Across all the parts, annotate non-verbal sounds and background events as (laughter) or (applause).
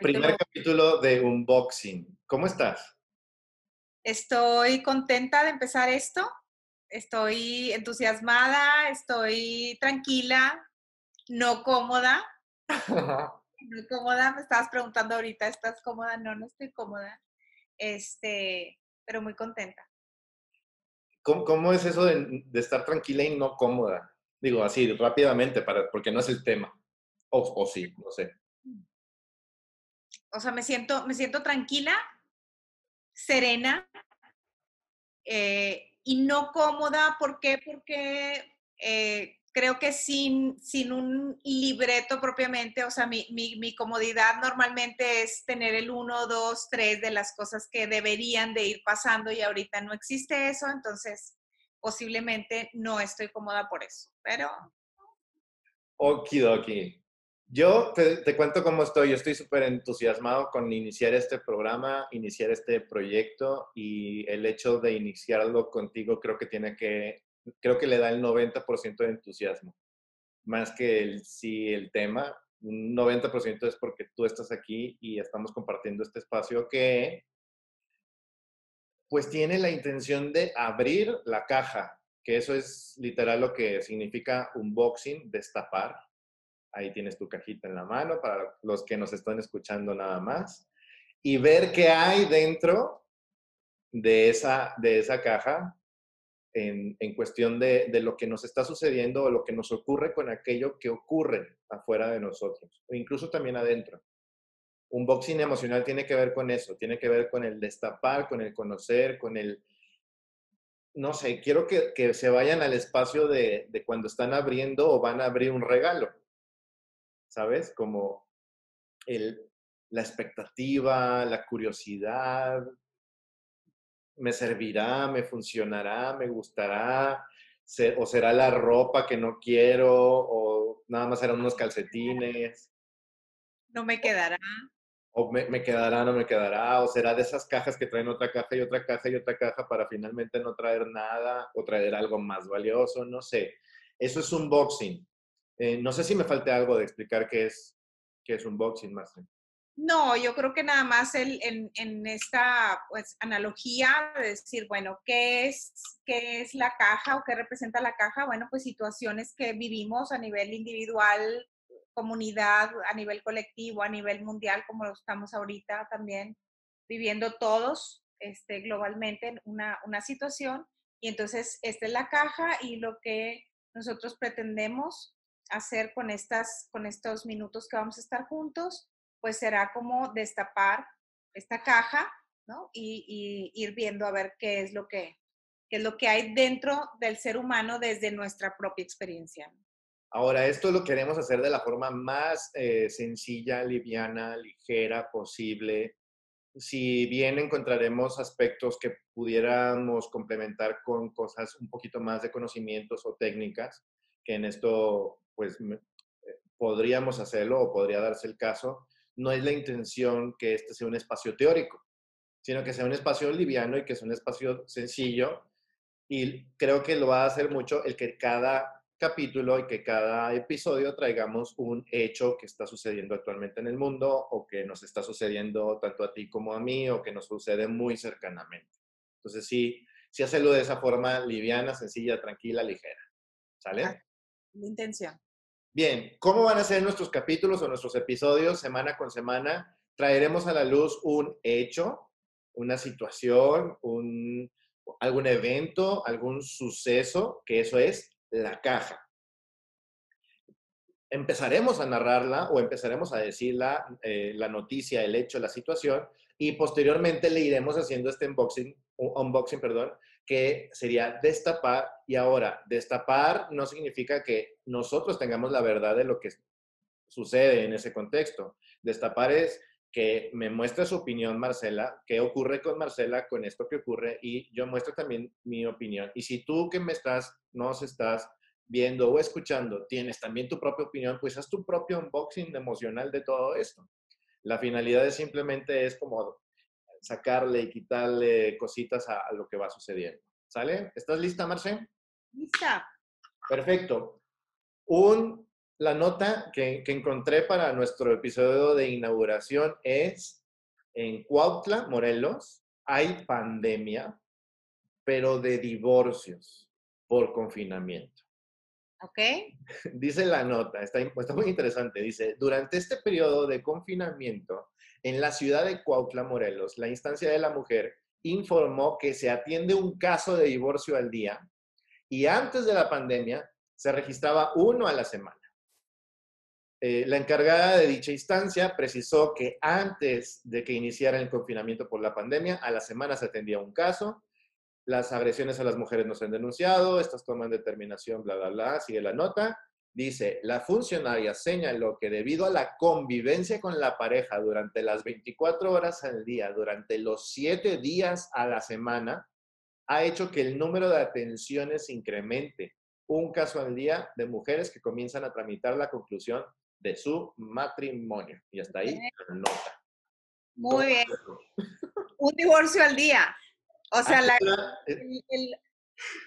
Primer capítulo de unboxing. ¿Cómo estás? Estoy contenta de empezar esto. Estoy entusiasmada, estoy tranquila, no cómoda. (laughs) no cómoda, me estabas preguntando ahorita, ¿estás cómoda? No, no estoy cómoda. Este, pero muy contenta. ¿Cómo, es eso de, estar tranquila y no cómoda? Digo así, rápidamente, para, porque no es el tema. O, o sí, no sé. O sea, me siento, me siento tranquila, serena eh, y no cómoda. ¿Por qué? Porque eh, creo que sin, sin un libreto propiamente, o sea, mi, mi, comodidad normalmente es tener el uno, dos, tres de las cosas que deberían de ir pasando y ahorita no existe eso, entonces posiblemente no estoy cómoda por eso, pero... Okidoki. Yo te, te, cuento cómo estoy. Yo estoy súper entusiasmado con iniciar este programa, iniciar este proyecto y el hecho de iniciarlo contigo creo que tiene que, creo que le da el 90% de entusiasmo. Más que el sí, el tema. Un 90% es porque tú estás aquí y estamos compartiendo este espacio que pues tiene la intención de abrir la caja, que eso es literal lo que significa unboxing, destapar Ahí tienes tu cajita en la mano para los que nos están escuchando nada más. Y ver qué hay dentro de esa, de esa caja en, cuestión de, de, lo que nos está sucediendo o lo que nos ocurre con aquello que ocurre afuera de nosotros, o incluso también adentro. Un boxing emocional tiene que ver con eso, tiene que ver con el destapar, con el conocer, con el, no sé, quiero que, que se vayan al espacio de, de, cuando están abriendo o van a abrir un regalo. ¿sabes? Como el, la expectativa, la curiosidad, me servirá, me funcionará, me gustará, o será la ropa que no quiero, o nada más serán unos calcetines. No me quedará. O me, me, quedará, no me quedará, o será de esas cajas que traen otra caja y otra caja y otra caja para finalmente no traer nada o traer algo más valioso, no sé. Eso es un boxing. Eh, no sé si me falta algo de explicar qué es, qué es unboxing, Marcel. No, yo creo que nada más el, en, esta pues, analogía de decir, bueno, ¿qué es, ¿qué es la caja o qué representa la caja? Bueno, pues situaciones que vivimos a nivel individual, comunidad, a nivel colectivo, a nivel mundial, como lo estamos ahorita también viviendo todos este, globalmente una, una situación. Y entonces, esta es la caja y lo que nosotros pretendemos hacer con, estas, con estos minutos que vamos a estar juntos, pues será como destapar esta caja, ¿no? Y, ir viendo a ver qué es lo que, es lo que hay dentro del ser humano desde nuestra propia experiencia. Ahora, esto lo queremos hacer de la forma más eh, sencilla, liviana, ligera posible. Si bien encontraremos aspectos que pudiéramos complementar con cosas un poquito más de conocimientos o técnicas, que en esto pues eh, podríamos hacerlo o podría darse el caso, no es la intención que este sea un espacio teórico, sino que sea un espacio liviano y que sea un espacio sencillo. Y creo que lo va a hacer mucho el que cada capítulo y que cada episodio traigamos un hecho que está sucediendo actualmente en el mundo o que nos está sucediendo tanto a ti como a mí o que nos sucede muy cercanamente. Entonces sí, sí hacerlo de esa forma liviana, sencilla, tranquila, ligera. ¿Sale? La intención. Bien, ¿cómo van a ser nuestros capítulos o nuestros episodios semana con semana? Traeremos a la luz un hecho, una situación, un, algún evento, algún suceso, que eso es la caja. Empezaremos a narrarla o empezaremos a decirla, eh, la noticia, el hecho, la situación, y posteriormente le iremos haciendo este unboxing, unboxing perdón, que sería destapar. Y ahora, destapar no significa que nosotros tengamos la verdad de lo que sucede en ese contexto. Destapar es que me muestre su opinión, Marcela, qué ocurre con Marcela, con esto que ocurre, y yo muestro también mi opinión. Y si tú que me estás, nos estás viendo o escuchando, tienes también tu propia opinión, pues haz tu propio unboxing emocional de todo esto. La finalidad es simplemente es como sacarle y quitarle cositas a, a lo que va sucediendo. ¿Sale? ¿Estás lista, Marce? Lista. Perfecto. Un, la nota que, que encontré para nuestro episodio de inauguración es en Cuautla, Morelos, hay pandemia, pero de divorcios por confinamiento. ¿Ok? (laughs) Dice la nota, está, muy interesante, dice, durante este periodo de confinamiento, en la ciudad de Cuautla, Morelos, la instancia de la mujer informó que se atiende un caso de divorcio al día y antes de la pandemia se registraba uno a la semana. Eh, la encargada de dicha instancia precisó que antes de que iniciara el confinamiento por la pandemia, a la semana se atendía un caso, las agresiones a las mujeres no se han denunciado, estas toman determinación, bla, bla, bla, sigue la nota. Dice, la funcionaria señaló que debido a la convivencia con la pareja durante las 24 horas al día, durante los 7 días a la semana, ha hecho que el número de atenciones incremente. Un caso al día de mujeres que comienzan a tramitar la conclusión de su matrimonio. Y hasta ahí la nota. Muy bien. Un divorcio al día. O sea, la, eh, el- el-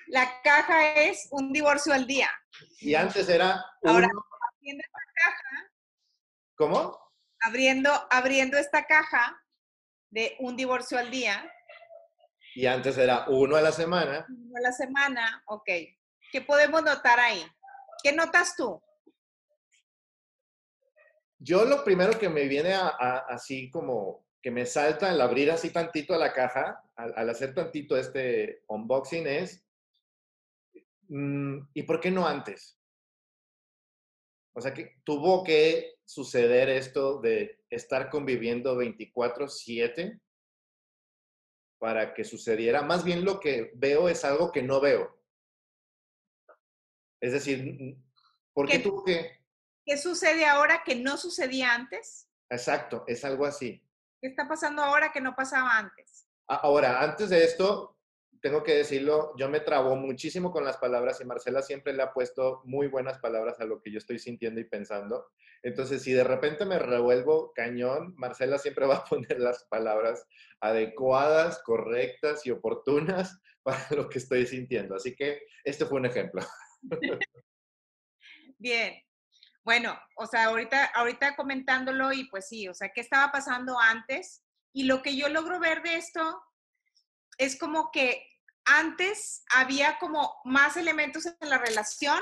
la caja es un divorcio al día. Y antes era Ahora- Abriendo esta caja, ¿Cómo? abriendo, abriendo esta caja de un divorcio al día, Y antes era uno a la semana. uno a la semana, ok. ¿Qué podemos notar ahí? ¿Qué notas tú? Yo lo primero que me viene a, a- así como que me salta al abrir así tantito a la caja, al, al hacer tantito este unboxing es, mm, ¿y por qué no antes? O sea, que tuvo que suceder esto de estar conviviendo 24/7 para que sucediera. Más bien lo que veo es algo que no veo. Es decir, ¿por qué ¿Qué- tuvo que...? ¿Qué sucede ahora que no sucedía antes? Exacto, es algo así. ¿Qué está pasando ahora que no pasaba antes? A- Ahora, antes de esto, tengo que decirlo, yo me trabo muchísimo con las palabras y Marcela siempre le ha puesto muy buenas palabras a lo que yo estoy sintiendo y pensando. Entonces, si de repente me revuelvo cañón, Marcela siempre (laughs) va a poner las palabras adecuadas, correctas y oportunas (laughs) para lo que estoy sintiendo. Así que este fue un ejemplo. (laughs) Bien. Bueno, o sea, ahorita, ahorita comentándolo y pues sí, o sea, ¿qué estaba pasando antes? Y lo que yo logro ver de esto es como que antes había como más elementos en la relación,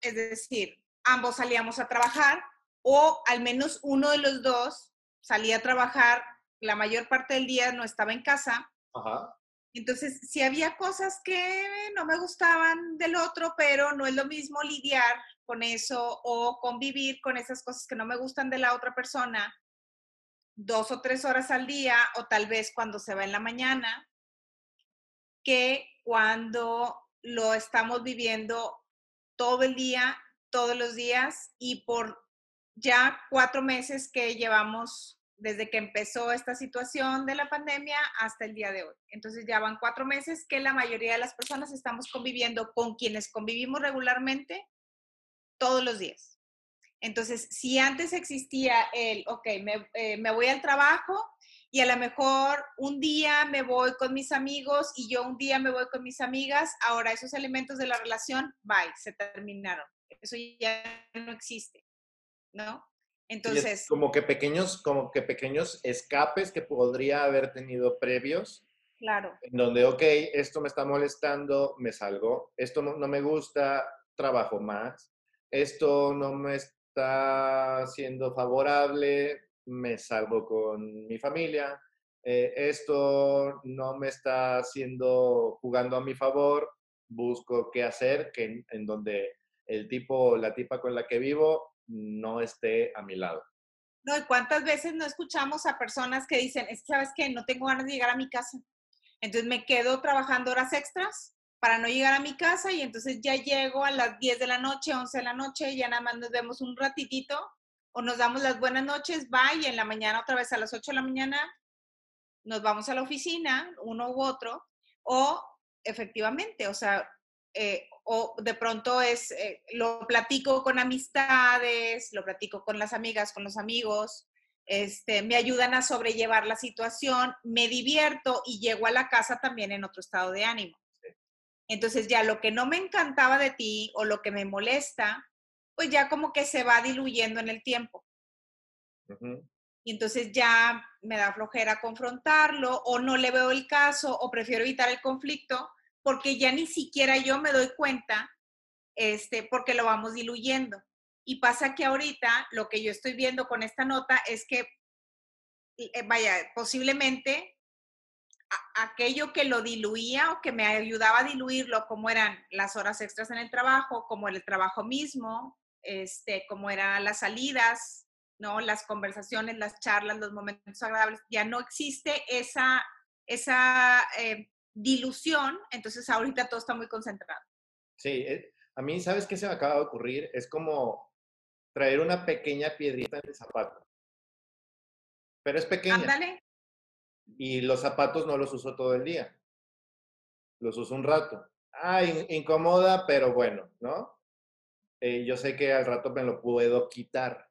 es decir, ambos salíamos a trabajar o al menos uno de los dos salía a trabajar, la mayor parte del día no estaba en casa. Ajá. Entonces, si había cosas que no me gustaban del otro, pero no es lo mismo lidiar con eso o convivir con esas cosas que no me gustan de la otra persona dos o tres horas al día o tal vez cuando se va en la mañana, que cuando lo estamos viviendo todo el día, todos los días y por ya cuatro meses que llevamos desde que empezó esta situación de la pandemia hasta el día de hoy. Entonces ya van cuatro meses que la mayoría de las personas estamos conviviendo con quienes convivimos regularmente todos los días. Entonces, si antes existía el, ok, me, eh, me voy al trabajo y a lo mejor un día me voy con mis amigos y yo un día me voy con mis amigas, ahora esos elementos de la relación, bye, se terminaron. Eso ya no existe, ¿no? Entonces, como que pequeños, como que pequeños escapes que podría haber tenido previos claro, en donde, ok, esto me está molestando, me salgo, esto no, no me gusta, trabajo más, esto no me está siendo favorable, me salgo con mi familia, eh, esto no me está haciendo jugando a mi favor, busco qué hacer, que en, en donde el tipo o la tipa con la que vivo no esté a mi lado. No, ¿y cuántas veces no escuchamos a personas que dicen, es que sabes que no tengo ganas de llegar a mi casa? Entonces me quedo trabajando horas extras para no llegar a mi casa y entonces ya llego a las 10 de la noche, 11 de la noche, ya nada más nos vemos un ratitito o nos damos las buenas noches, bye, y en la mañana otra vez a las 8 de la mañana nos vamos a la oficina, uno u otro, o efectivamente, o sea, eh, o de pronto es, eh, lo platico con amistades, lo platico con las amigas, con los amigos, este, me ayudan a sobrellevar la situación, me divierto y llego a la casa también en otro estado de ánimo. Entonces ya lo que no me encantaba de ti o lo que me molesta, pues ya como que se va diluyendo en el tiempo. Y entonces ya me da flojera confrontarlo o no le veo el caso o prefiero evitar el conflicto porque ya ni siquiera yo me doy cuenta este, porque lo vamos diluyendo. Y pasa que ahorita lo que yo estoy viendo con esta nota es que, eh, vaya, posiblemente aquello que lo diluía o que me ayudaba a diluirlo, como eran las horas extras en el trabajo, como el trabajo mismo, este, como eran las salidas, ¿no? Las conversaciones, las charlas, los momentos agradables, ya no existe esa, esa eh, dilución, entonces ahorita todo está muy concentrado. Sí, eh, a mí, ¿sabes qué se me acaba de ocurrir? Es como traer una pequeña piedrita en el zapato. Pero es pequeña. Ándale. Y los zapatos no los uso todo el día. Los uso un rato. Ah, incomoda, pero bueno, ¿no? Eh, yo sé que al rato me lo puedo quitar.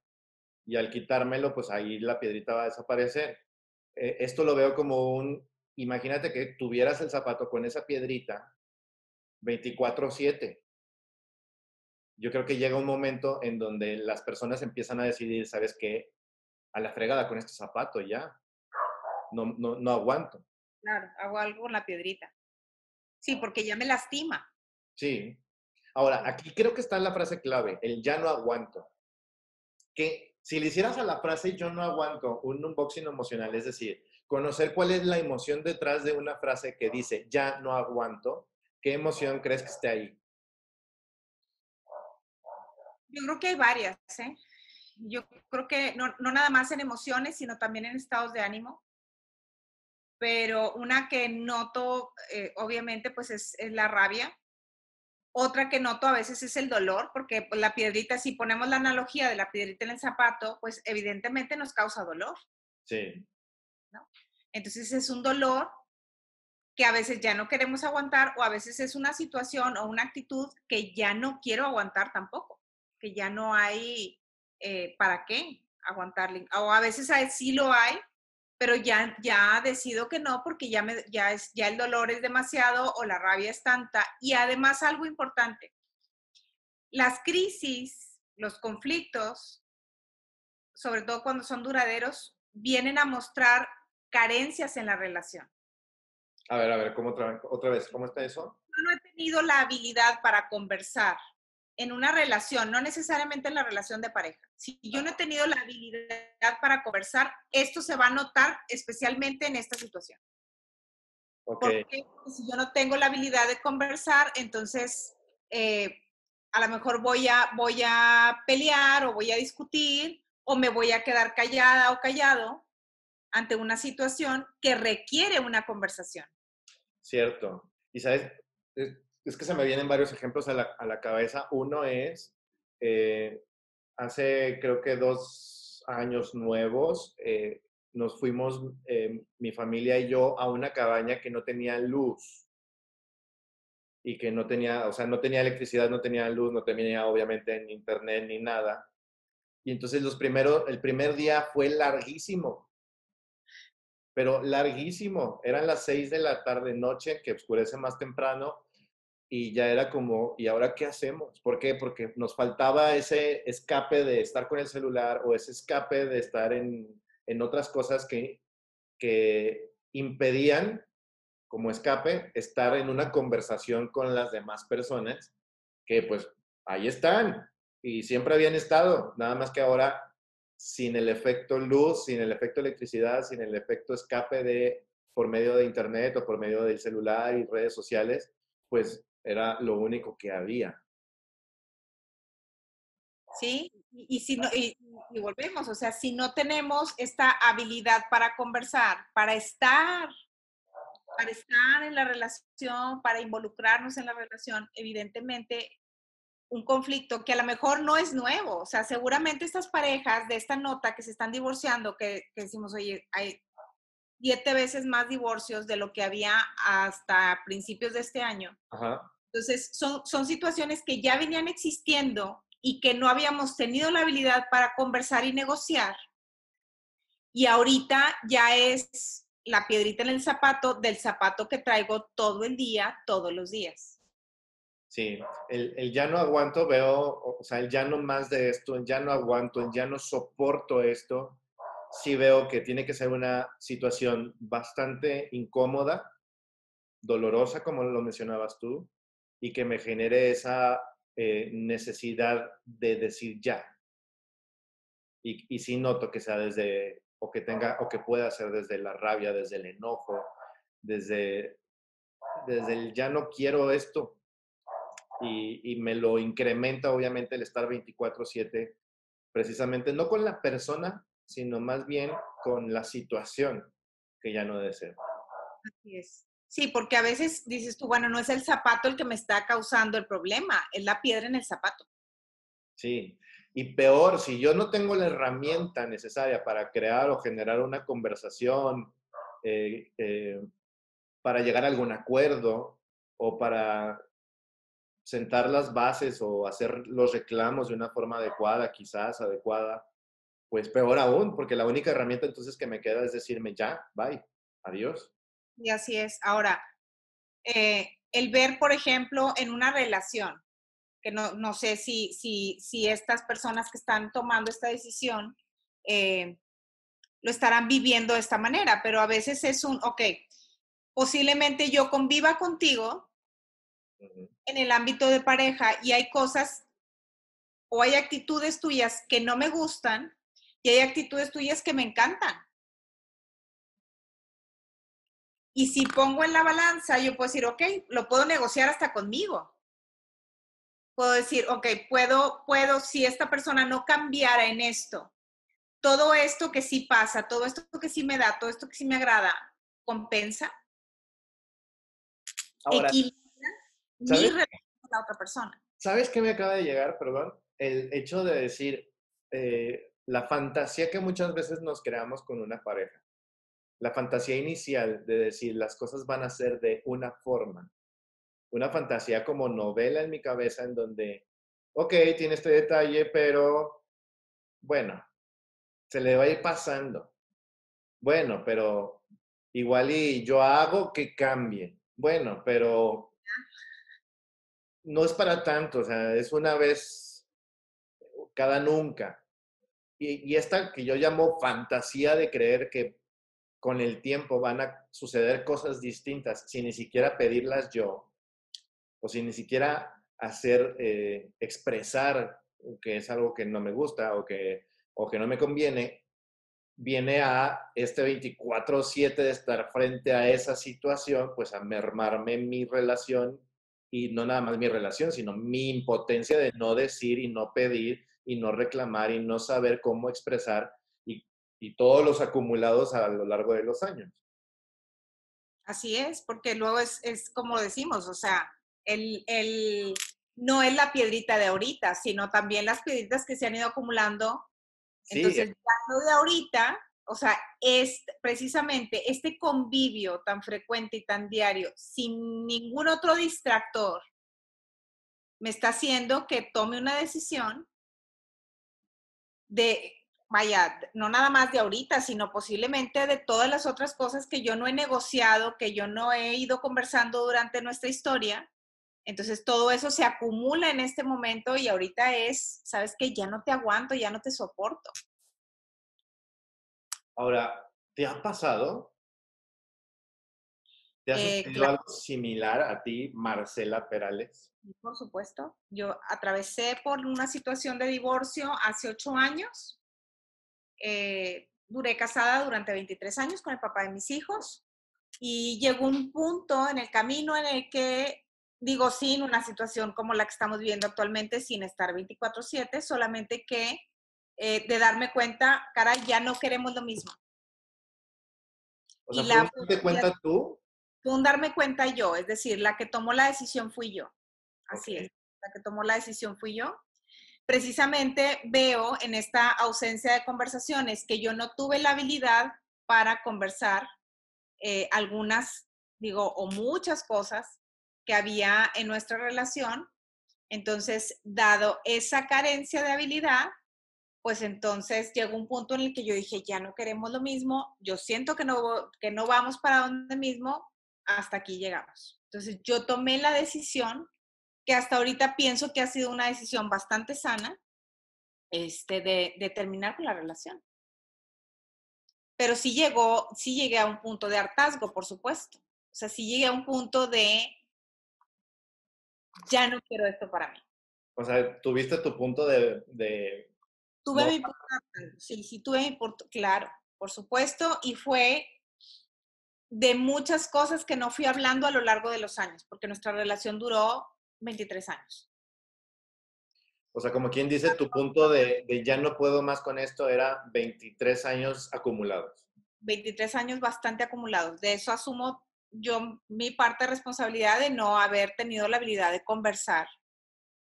Y al quitármelo, pues ahí la piedrita va a desaparecer. Eh, esto lo veo como un, imagínate que tuvieras el zapato con esa piedrita 24/7 yo creo que llega un momento en donde las personas empiezan a decidir, ¿sabes qué? A la fregada con este zapato ya. No, no, no aguanto. Claro, hago algo con la piedrita. Sí, porque ya me lastima. Sí. Ahora, aquí creo que está la frase clave, el ya no aguanto. Que si le hicieras a la frase yo no aguanto un unboxing emocional, es decir, conocer cuál es la emoción detrás de una frase que dice ya no aguanto, ¿qué emoción crees que esté ahí? Yo creo que hay varias, ¿eh? Yo creo que no, nada más en emociones, sino también en estados de ánimo. Pero una que noto, eh, obviamente, pues es, la rabia. Otra que noto a veces es el dolor, porque pues, la piedrita, si ponemos la analogía de la piedrita en el zapato, pues evidentemente nos causa dolor. Sí. Entonces es un dolor que a veces ya no queremos aguantar o a veces es una situación o una actitud que ya no quiero aguantar tampoco que ya no hay eh, para qué aguantarle. O a veces sí lo hay, pero ya, ya decido que no porque ya, me, ya, es, ya el dolor es demasiado o la rabia es tanta. Y además algo importante, las crisis, los conflictos, sobre todo cuando son duraderos, vienen a mostrar carencias en la relación. A ver, a ver, ¿cómo otra, otra vez? ¿Cómo está eso? Yo no he tenido la habilidad para conversar en una relación, no necesariamente en la relación de pareja. Si yo no he tenido la habilidad para conversar, esto se va a notar especialmente en esta situación. Porque si yo no tengo la habilidad de conversar, entonces eh, a lo mejor voy a, voy a pelear o voy a discutir o me voy a quedar callada o callado ante una situación que requiere una conversación. Cierto. Y sabes, es que se me vienen varios ejemplos a la, cabeza. Uno es, eh, hace creo que dos años nuevos, eh, nos fuimos, eh, mi familia y yo, a una cabaña que no tenía luz y que no tenía, o sea, no tenía electricidad, no tenía luz, no tenía obviamente ni internet ni nada. Y entonces los primeros, el primer día fue larguísimo, pero larguísimo. Eran las seis de la tarde, noche, que oscurece más temprano, y ya era como, ¿y ahora qué hacemos? ¿Por qué? Porque nos faltaba ese escape de estar con el celular o ese escape de estar en, en otras cosas que, que impedían como escape estar en una conversación con las demás personas que pues ahí están y siempre habían estado, nada más que ahora sin el efecto luz, sin el efecto electricidad, sin el efecto escape de por medio de internet o por medio del celular y redes sociales, pues era lo único que había. Sí, y, si no, y, volvemos, o sea, si no tenemos esta habilidad para conversar, para estar, para estar en la relación, para involucrarnos en la relación, evidentemente un conflicto que a lo mejor no es nuevo, o sea, seguramente estas parejas de esta nota que se están divorciando, que, que decimos, oye, hay siete veces más divorcios de lo que había hasta principios de este año. Entonces, son, son situaciones que ya venían existiendo y que no habíamos tenido la habilidad para conversar y negociar. Y ahorita ya es la piedrita en el zapato del zapato que traigo todo el día, todos los días. Sí, el, ya no aguanto, veo, o sea, el ya no más de esto, el ya no aguanto, el ya no soporto esto, sí veo que tiene que ser una situación bastante incómoda, dolorosa, como lo mencionabas tú, y que me genere esa eh, necesidad de decir ya. Y, y sí noto que sea desde, o que tenga, o que pueda ser desde la rabia, desde el enojo, desde, desde el ya no quiero esto, y, me lo incrementa obviamente el estar 24/7, precisamente no con la persona, sino más bien con la situación que ya no deseo. Así es. Sí, porque a veces dices tú, bueno, no es el zapato el que me está causando el problema, es la piedra en el zapato. Sí, y peor, si yo no tengo la herramienta necesaria para crear o generar una conversación, eh, eh, para llegar a algún acuerdo o para sentar las bases o hacer los reclamos de una forma adecuada, quizás adecuada, pues peor aún, porque la única herramienta entonces que me queda es decirme ya, bye, adiós. Y así es. Ahora, eh, el ver, por ejemplo, en una relación, que no, no sé si, si, si, estas personas que están tomando esta decisión eh, lo estarán viviendo de esta manera, pero a veces es un, ok, posiblemente yo conviva contigo, en el ámbito de pareja y hay cosas o hay actitudes tuyas que no me gustan y hay actitudes tuyas que me encantan. Y si pongo en la balanza, yo puedo decir, ok, lo puedo negociar hasta conmigo. Puedo decir, ok, puedo, puedo, si esta persona no cambiara en esto, todo esto que sí pasa, todo esto que sí me da, todo esto que sí me agrada, compensa. Ahora, ¿Sabes? la otra persona. ¿Sabes qué me acaba de llegar? Perdón. El hecho de decir eh, la fantasía que muchas veces nos creamos con una pareja. La fantasía inicial de decir las cosas van a ser de una forma. Una fantasía como novela en mi cabeza en donde, ok, tiene este detalle, pero bueno, se le va a ir pasando. Bueno, pero igual y yo hago que cambie. Bueno, pero no es para tanto, o sea, es una vez cada nunca. Y, esta que yo llamo fantasía de creer que con el tiempo van a suceder cosas distintas sin ni siquiera pedirlas yo, o sin ni siquiera hacer, eh, expresar que es algo que no me gusta o que, o que no me conviene, viene a este 24/7 de estar frente a esa situación, pues a mermarme mi relación y no nada más mi relación, sino mi impotencia de no decir y no pedir y no reclamar y no saber cómo expresar y, y todos los acumulados a lo largo de los años. Así es, porque luego es, es como decimos, o sea, el, el, no es la piedrita de ahorita, sino también las piedritas que se han ido acumulando. Entonces, ya de ahorita, o sea, es precisamente este convivio tan frecuente y tan diario, sin ningún otro distractor, me está haciendo que tome una decisión de, vaya, no nada más de ahorita, sino posiblemente de todas las otras cosas que yo no he negociado, que yo no he ido conversando durante nuestra historia. Entonces todo eso se acumula en este momento y ahorita es, sabes que ya no te aguanto, ya no te soporto. Ahora, ¿te ha pasado? ¿Te has eh, algo similar a ti, Marcela Perales? Por supuesto. Yo atravesé por una situación de divorcio hace ocho años. Eh, duré casada durante 23 años con el papá de mis hijos y llegó un punto en el camino en el que, digo, sin una situación como la que estamos viviendo actualmente, sin estar 24/7, solamente que eh, de darme cuenta, cara, ya no queremos lo mismo. O sea, y la, ¿te cuenta tú? Un darme cuenta yo, es decir, la que tomó la decisión fui yo. Así es, la que tomó la decisión fui yo. Precisamente veo en esta ausencia de conversaciones que yo no tuve la habilidad para conversar eh, algunas, digo, o muchas cosas que había en nuestra relación. Entonces, dado esa carencia de habilidad, pues entonces llegó un punto en el que yo dije, ya no queremos lo mismo, yo siento que no, que no vamos para donde mismo, hasta aquí llegamos. Entonces yo tomé la decisión, que hasta ahorita pienso que ha sido una decisión bastante sana, este, de, de terminar con la relación. Pero sí llegó, sí llegué a un punto de hartazgo, por supuesto. O sea, sí llegué a un punto de, ya no quiero esto para mí. O sea, tuviste tu punto de... de tuve mi punto, sí, sí, tuve mi claro, por supuesto, y fue de muchas cosas que no fui hablando a lo largo de los años, porque nuestra relación duró 23 años. O sea, como quien dice, tu punto de, de, ya no puedo más con esto era 23 años acumulados. 23 años bastante acumulados. De eso asumo yo mi parte de responsabilidad de no haber tenido la habilidad de conversar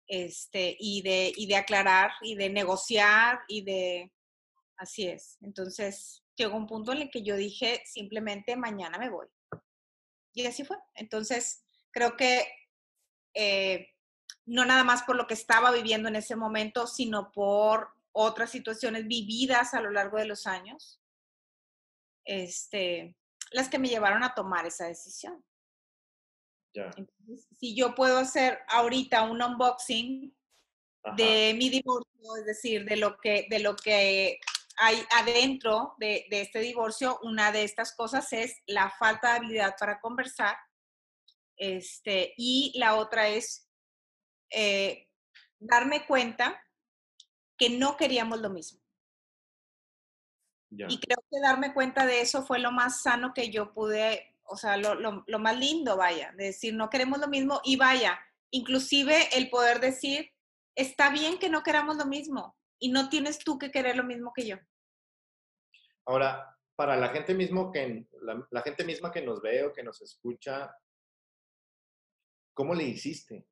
este, y, de, y de aclarar y de negociar y de... Así es. Entonces, llegó un punto en el que yo dije, simplemente mañana me voy. Y así fue. Entonces, creo que eh, no nada más por lo que estaba viviendo en ese momento, sino por otras situaciones vividas a lo largo de los años, este, las que me llevaron a tomar esa decisión. Si yo puedo hacer ahorita un unboxing de mi divorcio, es decir, de lo que, de lo que hay adentro de, de, este divorcio, una de estas cosas es la falta de habilidad para conversar, este, y la otra es eh, darme cuenta que no queríamos lo mismo. Y creo que darme cuenta de eso fue lo más sano que yo pude, o sea, lo, lo, más lindo, vaya, de decir, no queremos lo mismo y vaya, inclusive el poder decir, está bien que no queramos lo mismo y no tienes tú que querer lo mismo que yo. Ahora, para la gente mismo que la, gente misma que nos ve o que nos escucha, ¿cómo le hiciste?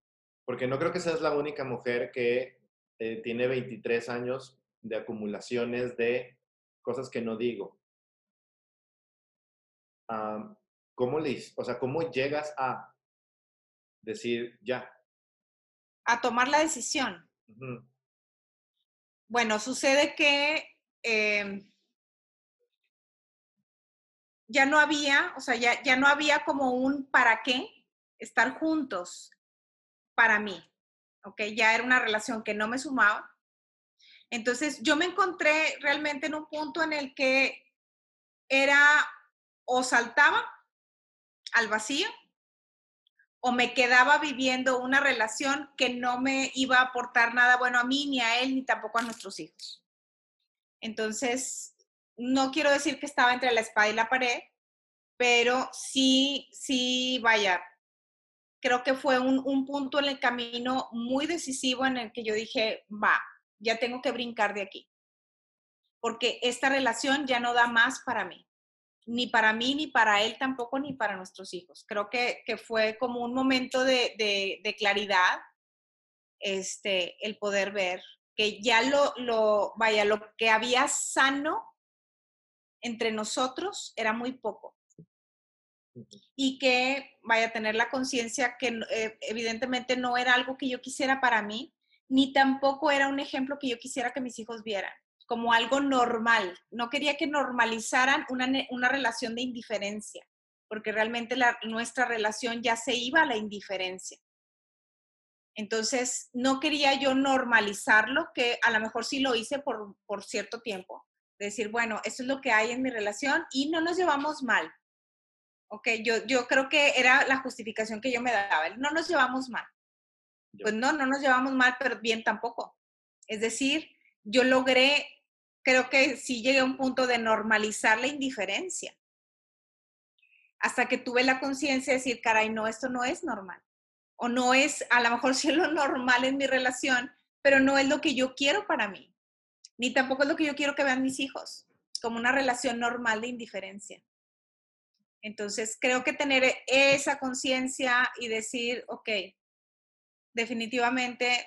Porque no creo que seas la única mujer que eh, tiene 23 años de acumulaciones de cosas que no digo. ¿Cómo le, o sea, cómo llegas a decir ya? A tomar la decisión. Bueno, sucede que em, ya no había, o sea, ya, ya no había como un para qué estar juntos para mí, ¿ok? Ya era una relación que no me sumaba. Entonces yo me encontré realmente en un punto en el que era o saltaba al vacío o me quedaba viviendo una relación que no me iba a aportar nada bueno a mí, ni a él, ni tampoco a nuestros hijos. Entonces, no quiero decir que estaba entre la espada y la pared, pero sí, sí, vaya, creo que fue un, un, punto en el camino muy decisivo en el que yo dije, va, ya tengo que brincar de aquí, porque esta relación ya no da más para mí, ni para mí, ni para él tampoco, ni para nuestros hijos. Creo que, que fue como un momento de, de, de, claridad, este, el poder ver que ya lo, lo, vaya, lo que había sano entre nosotros era muy poco. Y que vaya a tener la conciencia que eh, evidentemente no era algo que yo quisiera para mí, ni tampoco era un ejemplo que yo quisiera que mis hijos vieran, como algo normal. No quería que normalizaran una, una relación de indiferencia, porque realmente la, nuestra relación ya se iba a la indiferencia. Entonces, no quería yo normalizarlo, que a lo mejor sí lo hice por, por cierto tiempo. Decir, bueno, eso es lo que hay en mi relación y no nos llevamos mal Ok, yo, yo creo que era la justificación que yo me daba. No nos llevamos mal. Pues no, no nos llevamos mal, pero bien tampoco. Es decir, yo logré, creo que sí llegué a un punto de normalizar la indiferencia. Hasta que tuve la conciencia de decir, caray, no, esto no es normal. O no es, a lo mejor (laughs) sí es lo normal en mi relación, pero no es lo que yo quiero para mí. Ni tampoco es lo que yo quiero que vean mis hijos, como una relación normal de indiferencia. Entonces, creo que tener esa conciencia y decir, ok, definitivamente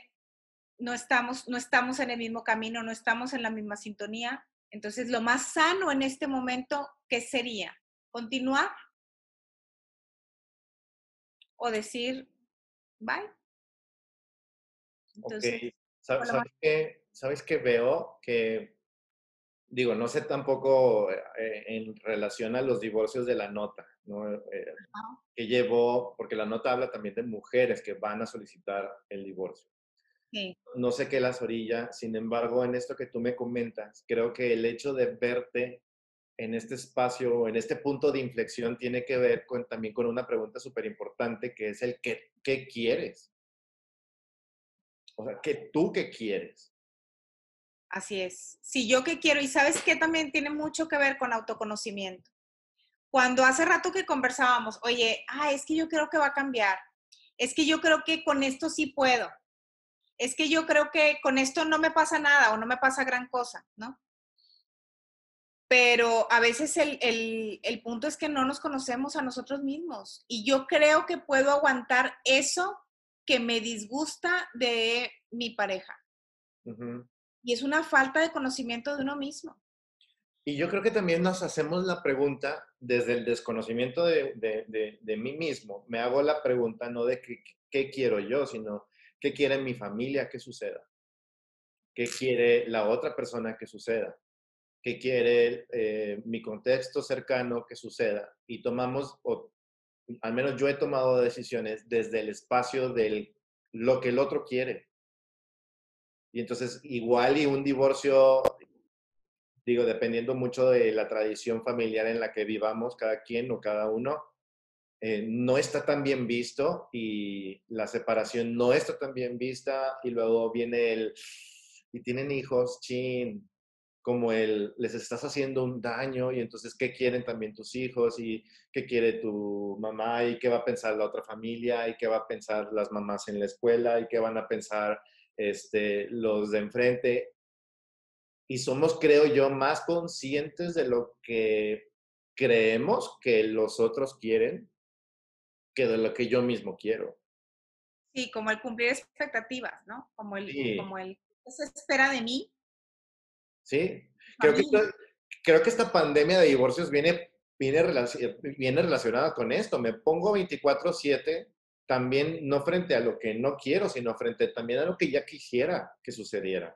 no estamos, no estamos en el mismo camino, no estamos en la misma sintonía. Entonces, lo más sano en este momento, ¿qué sería? ¿Continuar? ¿O decir, bye? Entonces, ¿Sabes, ¿sabes qué veo? Que, digo, no sé tampoco eh, en relación a los divorcios de la nota, ¿no? Eh, que llevó, porque la nota habla también de mujeres que van a solicitar el divorcio. Sí. No sé qué las orilla, sin embargo, en esto que tú me comentas, creo que el hecho de verte en este espacio, en este punto de inflexión, tiene que ver con, también con una pregunta súper importante, que es el ¿qué, qué quieres? O sea, ¿qué tú qué quieres? Así es. Si yo qué quiero, y sabes que también tiene mucho que ver con autoconocimiento. Cuando hace rato que conversábamos, oye, ah, es que yo creo que va a cambiar. Es que yo creo que con esto sí puedo. Es que yo creo que con esto no me pasa nada o no me pasa gran cosa, ¿no? pero a veces el, el, punto es que no nos conocemos a nosotros mismos. Y yo creo que puedo aguantar eso que me disgusta de mi pareja. Y es una falta de conocimiento de uno mismo. Y yo creo que también nos hacemos la pregunta desde el desconocimiento de, de, de, mí mismo. Me hago la pregunta no de qué, qué quiero yo, sino qué quiere mi familia que suceda. ¿Qué quiere la otra persona que suceda? qué quiere eh, mi contexto cercano que suceda y tomamos, o al menos yo he tomado decisiones desde el espacio de lo que el otro quiere. Y entonces igual y un divorcio, digo, dependiendo mucho de la tradición familiar en la que vivamos cada quien o cada uno, eh, no está tan bien visto y la separación no está tan bien vista y luego viene el, y tienen hijos, chin, como el, les estás haciendo un daño y entonces qué quieren también tus hijos y qué quiere tu mamá y qué va a pensar la otra familia y qué va a pensar las mamás en la escuela y qué van a pensar este, los de enfrente. Y somos, creo yo, más conscientes de lo que creemos que los otros quieren que de lo que yo mismo quiero. Sí, como el cumplir expectativas, ¿no? Como el, como el, se espera de mí ¿sí? Creo que, creo que esta pandemia de divorcios viene, viene, viene relacionada con esto. Me pongo 24/7 también no frente a lo que no quiero, sino frente también a lo que ya quisiera que sucediera.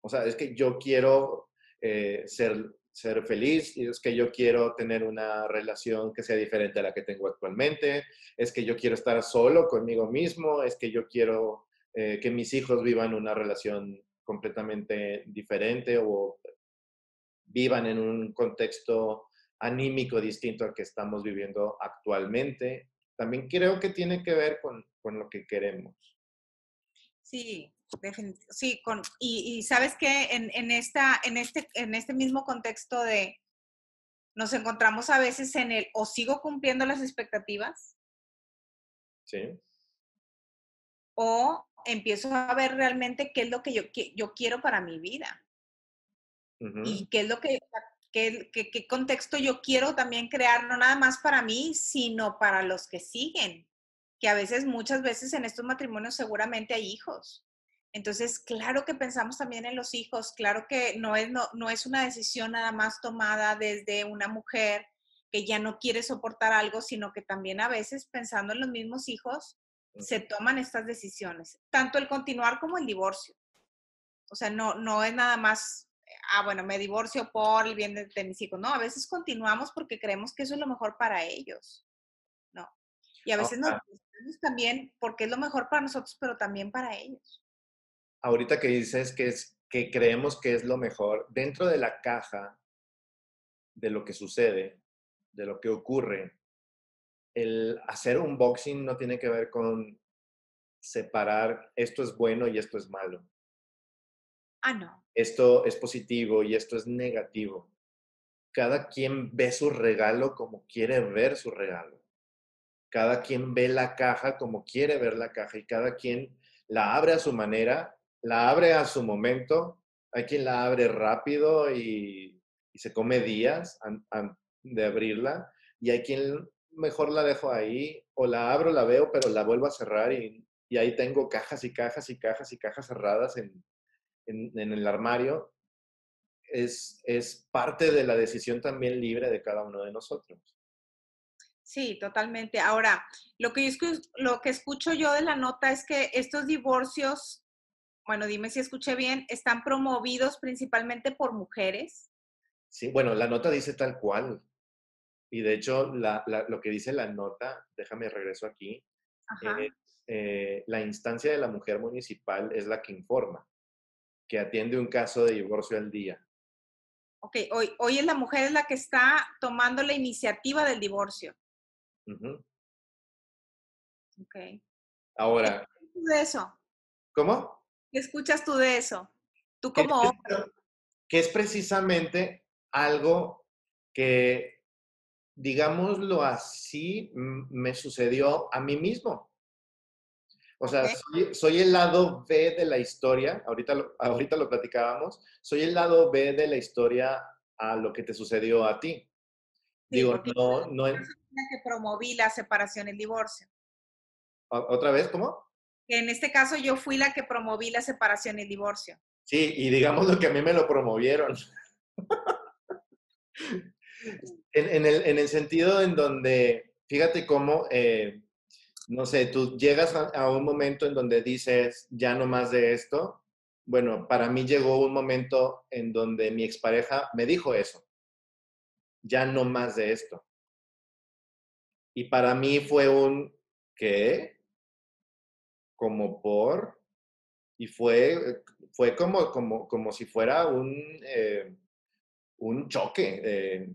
O sea, es que yo quiero eh, ser, ser feliz, es que yo quiero tener una relación que sea diferente a la que tengo actualmente, es que yo quiero estar solo conmigo mismo, es que yo quiero eh, que mis hijos vivan una relación completamente diferente o vivan en un contexto anímico distinto al que estamos viviendo actualmente. También creo que tiene que ver con, con lo que queremos. Sí, sí, con, y, y, sabes que en, en, esta, en, este, en este mismo contexto de nos encontramos a veces en el o sigo cumpliendo las expectativas. Sí. O empiezo a ver realmente qué es lo que yo, yo quiero para mi vida. Y qué es lo que, qué, qué, contexto yo quiero también crear, no nada más para mí, sino para los que siguen. Que a veces, muchas veces en estos matrimonios seguramente hay hijos. Entonces, claro que pensamos también en los hijos, claro que no es, no, no es una decisión nada más tomada desde una mujer que ya no quiere soportar algo, sino que también a veces pensando en los mismos hijos, se toman estas decisiones, tanto el continuar como el divorcio. O sea, no, no es nada más, ah, bueno, me divorcio por el bien de, mis hijos. No, a veces continuamos porque creemos que eso es lo mejor para ellos. No. Y a veces nos también porque es lo mejor para nosotros, pero también para ellos. Ahorita que dices que, es, que creemos que es lo mejor, dentro de la caja de lo que sucede, de lo que ocurre, el hacer un boxing no tiene que ver con separar esto es bueno y esto es malo. Ah, no. Esto es positivo y esto es negativo. Cada quien ve su regalo como quiere ver su regalo. Cada quien ve la caja como quiere ver la caja y cada quien la abre a su manera, la abre a su momento. Hay quien la abre rápido y, se come días de abrirla y hay quien mejor la dejo ahí o la abro, la veo, pero la vuelvo a cerrar y, y ahí tengo cajas y cajas y cajas y cajas cerradas en, en, en el armario. Es, es parte de la decisión también libre de cada uno de nosotros. Sí, totalmente. Ahora, lo que, lo que escucho yo de la nota es que estos divorcios bueno, dime si escuché bien, están promovidos principalmente por mujeres. Sí, bueno, la nota dice tal cual. Y de hecho, lo que dice la nota, déjame regreso aquí, eh, eh, la instancia de la mujer municipal es la que informa, que atiende un caso de divorcio al día. Ok, hoy, hoy es la mujer es la que está tomando la iniciativa del divorcio. Ok. Ahora. ¿Qué de eso? ¿Cómo? ¿Qué escuchas tú de eso? Tú como hombre. Que es precisamente algo que, digámoslo así, me sucedió a mí mismo. O sea, soy, el lado B de la historia, ahorita lo, ahorita lo platicábamos, soy el lado B de la historia a lo que te sucedió a ti. Digo, no, no... Es que promoví la separación, el divorcio. ¿Otra vez? ¿Cómo? En este caso yo fui la que promoví la separación y el divorcio. Sí, y digamos lo que a mí me lo promovieron. en, el, sentido en donde, fíjate cómo, eh, no sé, tú llegas a, un momento en donde dices, ya no más de esto. Bueno, para mí llegó un momento en donde mi expareja me dijo eso, ya no más de esto. Y para mí fue un, ¿qué? Como por, y fue, fue como, como, como si fuera un, eh, un choque. Eh,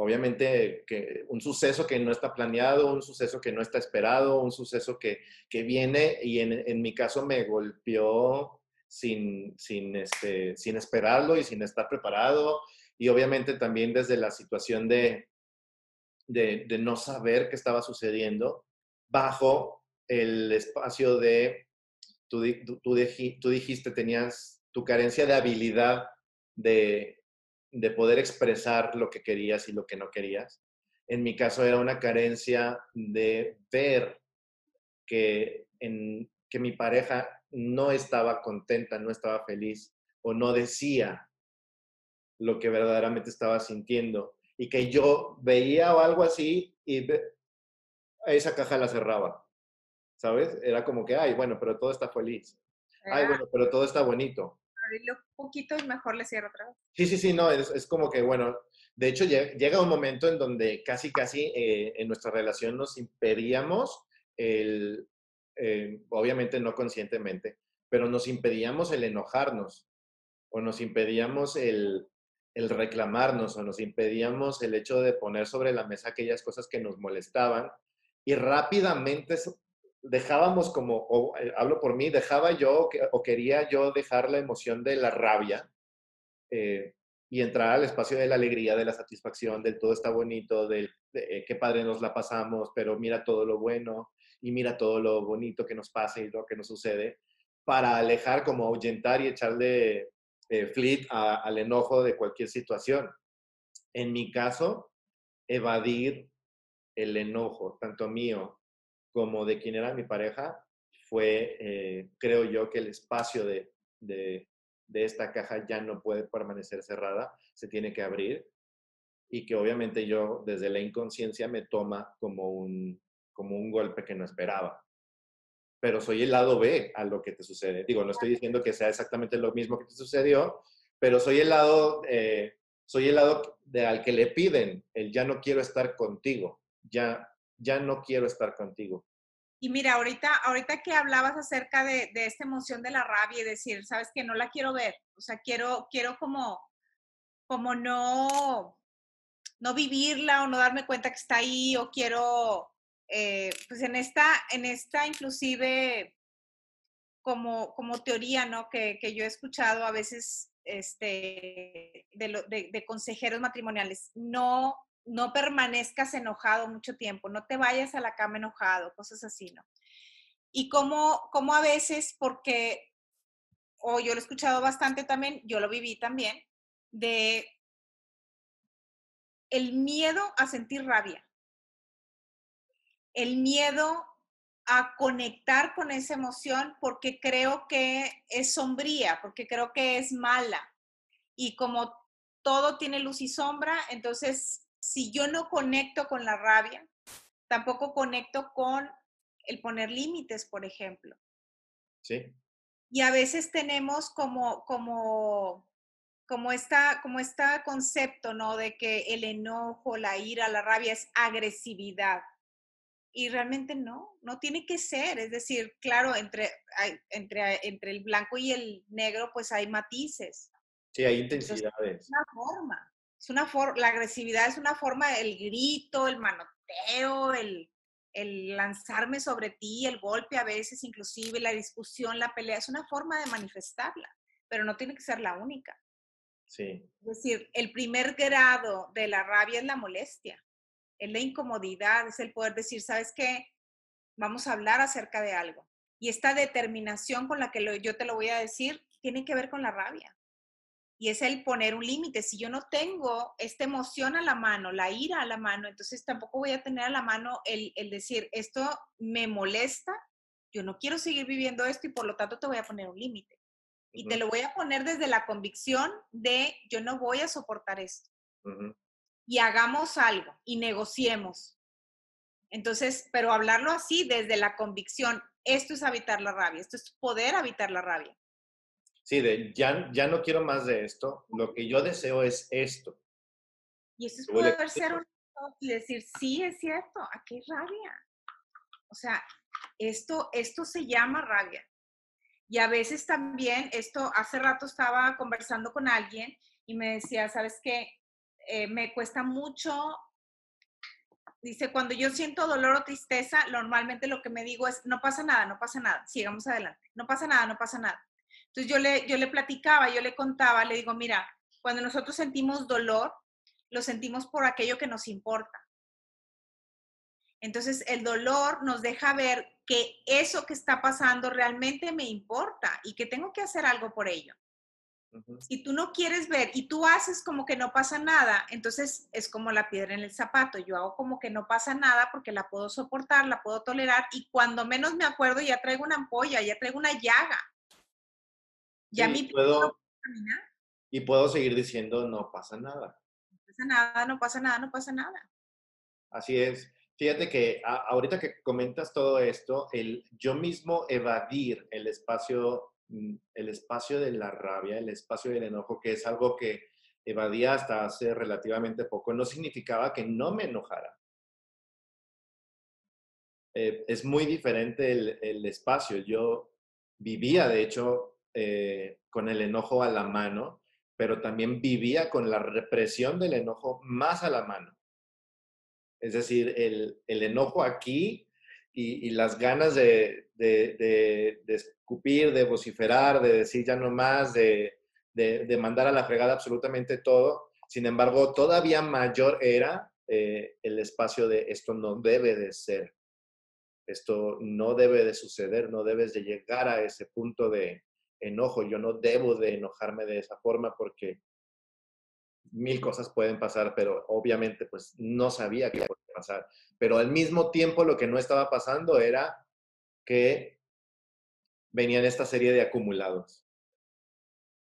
obviamente que un suceso que no está planeado, un suceso que no está esperado, un suceso que, que viene y en, en, mi caso me golpeó sin, sin, este, sin esperarlo y sin estar preparado. Y obviamente también desde la situación de, de, de no saber qué estaba sucediendo, bajo el espacio de, tú, tú, dijiste, tenías tu carencia de habilidad de, de poder expresar lo que querías y lo que no querías. En mi caso era una carencia de ver que, en, que mi pareja no estaba contenta, no estaba feliz o no decía lo que verdaderamente estaba sintiendo y que yo veía o algo así y esa caja la cerraba. ¿Sabes? Era como que, ay, bueno, pero todo está feliz. Ay, bueno, pero todo está bonito. Abrirlo un poquito y mejor le cierro otra vez. Sí, sí, sí, no, es, es como que, bueno, de hecho llega un momento en donde casi, casi eh, en nuestra relación nos impedíamos el, eh, obviamente no conscientemente, pero nos impedíamos el enojarnos o nos impedíamos el, el reclamarnos o nos impedíamos el hecho de poner sobre la mesa aquellas cosas que nos molestaban y rápidamente dejábamos como, eh, hablo por mí, dejaba yo o quería yo dejar la emoción de la rabia eh, y entrar al espacio de la alegría, de la satisfacción, del todo está bonito, del de, eh, qué padre nos la pasamos, pero mira todo lo bueno y mira todo lo bonito que nos pasa y lo que nos sucede, para alejar, como ahuyentar y echarle flit al enojo de cualquier situación. En mi caso, evadir el enojo, tanto mío como de quien era mi pareja, fue, eh, creo yo, que el espacio de, de, esta caja ya no puede permanecer cerrada, se tiene que abrir y que obviamente yo desde la inconsciencia me toma como un, como un golpe que no esperaba. Pero soy el lado B a lo que te sucede. Digo, no estoy diciendo que sea exactamente lo mismo que te sucedió, pero soy el lado, eh, soy el lado de, al que le piden el ya no quiero estar contigo, ya ya no quiero estar contigo. Y mira, ahorita, ahorita que hablabas acerca de, esta emoción de la rabia y decir, sabes que no la quiero ver, o sea, quiero, quiero como, como no, no vivirla o no darme cuenta que está ahí o quiero, eh, pues en esta, en esta inclusive como, como teoría, ¿no? Que, yo he escuchado a veces este, de, de consejeros matrimoniales, no no permanezcas enojado mucho tiempo, no te vayas a la cama enojado, cosas así, ¿no? Y como, como a veces, porque, o yo lo he escuchado bastante también, yo lo viví también, de el miedo a sentir rabia, el miedo a conectar con esa emoción porque creo que es sombría, porque creo que es mala. Y como todo tiene luz y sombra, entonces si yo no conecto con la rabia, tampoco conecto con el poner límites, por ejemplo. Sí. Y a veces tenemos como, como, como esta, como este concepto, ¿no? De que el enojo, la ira, la rabia es agresividad. Y realmente no, no tiene que ser. Es decir, claro, entre, entre, entre el blanco y el negro, pues hay matices. Sí, hay intensidades. es una forma. Es una la agresividad es una forma, el grito, el manoteo, el, el lanzarme sobre ti, el golpe a veces, inclusive la discusión, la pelea, es una forma de manifestarla, pero no tiene que ser la única. Sí. Es decir, el primer grado de la rabia es la molestia, es la incomodidad, es el poder decir, ¿sabes qué? Vamos a hablar acerca de algo. Y esta determinación con la que yo te lo voy a decir tiene que ver con la rabia y es el poner un límite. Si yo no tengo esta emoción a la mano, la ira a la mano, entonces tampoco voy a tener a la mano el, decir, esto me molesta, yo no quiero seguir viviendo esto y por lo tanto te voy a poner un límite. Y te lo voy a poner desde la convicción de yo no voy a soportar esto. Y hagamos algo y negociemos. Entonces, pero hablarlo así desde la convicción, esto es habitar la rabia, esto es poder habitar la rabia. Sí, de ya, ya no quiero más de esto, lo que yo deseo es esto. Y eso es poder ser honesto y decir, sí, es cierto, aquí hay rabia. O sea, esto, esto se llama rabia. Y a veces también, esto, hace rato estaba conversando con alguien y me decía, ¿sabes qué? Eh, me cuesta mucho, dice, cuando yo siento dolor o tristeza, normalmente lo que me digo es, no pasa nada, no pasa nada, sigamos adelante, no pasa nada, no pasa nada. Entonces yo le, yo le platicaba, yo le contaba, le digo, mira, cuando nosotros sentimos dolor, lo sentimos por aquello que nos importa. Entonces el dolor nos deja ver que eso que está pasando realmente me importa y que tengo que hacer algo por ello. Si tú no quieres ver y tú haces como que no pasa nada, entonces es como la piedra en el zapato. Yo hago como que no pasa nada porque la puedo soportar, la puedo tolerar y cuando menos me acuerdo ya traigo una ampolla, ya traigo una llaga. Ya mi puedo, y puedo seguir diciendo, no pasa nada. No pasa nada, no pasa nada, no pasa nada. Así es. Fíjate que ahorita que comentas todo esto, el yo mismo evadir el espacio, mm, el espacio de la rabia, el espacio del enojo, que es algo que evadía hasta hace relativamente poco, no significaba que no me enojara. Eh, es muy diferente el, el espacio. Yo vivía, de hecho, eh, con el enojo a la mano, pero también vivía con la represión del enojo más a la mano. Es decir, el, enojo aquí y, las ganas de, de, escupir, de vociferar, de decir ya no más, de, mandar a la fregada absolutamente todo. Sin embargo, todavía mayor era eh, el espacio de esto no debe de ser, esto no debe de suceder, no debes de llegar a ese punto de, enojo. Yo no debo de enojarme de esa forma porque mil cosas pueden pasar, pero obviamente pues no sabía qué podía pasar. Pero al mismo tiempo lo que no estaba pasando era que venían esta serie de acumulados.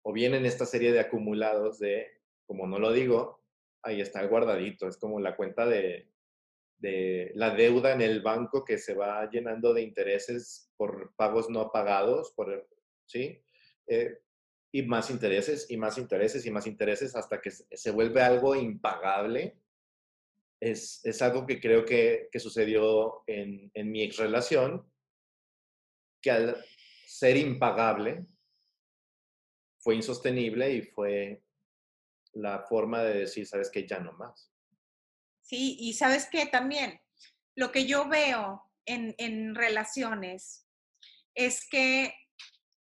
O vienen esta serie de acumulados de, como no lo digo, ahí está guardadito. Es como la cuenta de, de la deuda en el banco que se va llenando de intereses por pagos no pagados, por ¿sí? Eh, y más intereses, y más intereses, y más intereses, hasta que se vuelve algo impagable. Es, es algo que creo que, que sucedió en, en mi ex relación, que al ser impagable fue insostenible y fue la forma de decir, sabes que ya no más. Sí, y sabes que también lo que yo veo en, en relaciones es que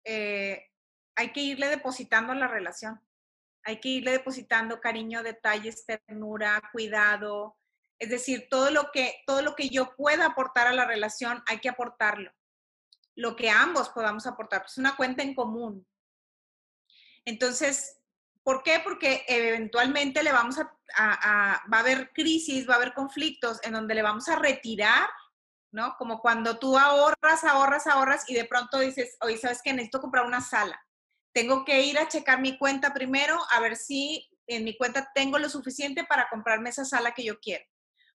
eh, hay que irle depositando la relación. Hay que irle depositando cariño, detalles, ternura, cuidado. Es decir, todo lo que, todo lo que yo pueda aportar a la relación, hay que aportarlo. Lo que ambos podamos aportar. Es una cuenta en común. Entonces, ¿por qué? Porque eventualmente le vamos a, va a haber crisis, va a haber conflictos en donde le vamos a retirar ¿no? Como cuando tú ahorras, ahorras, ahorras y de pronto dices, oye, ¿sabes qué? Necesito comprar una sala. Tengo que ir a checar mi cuenta primero a ver si en mi cuenta tengo lo suficiente para comprarme esa sala que yo quiero.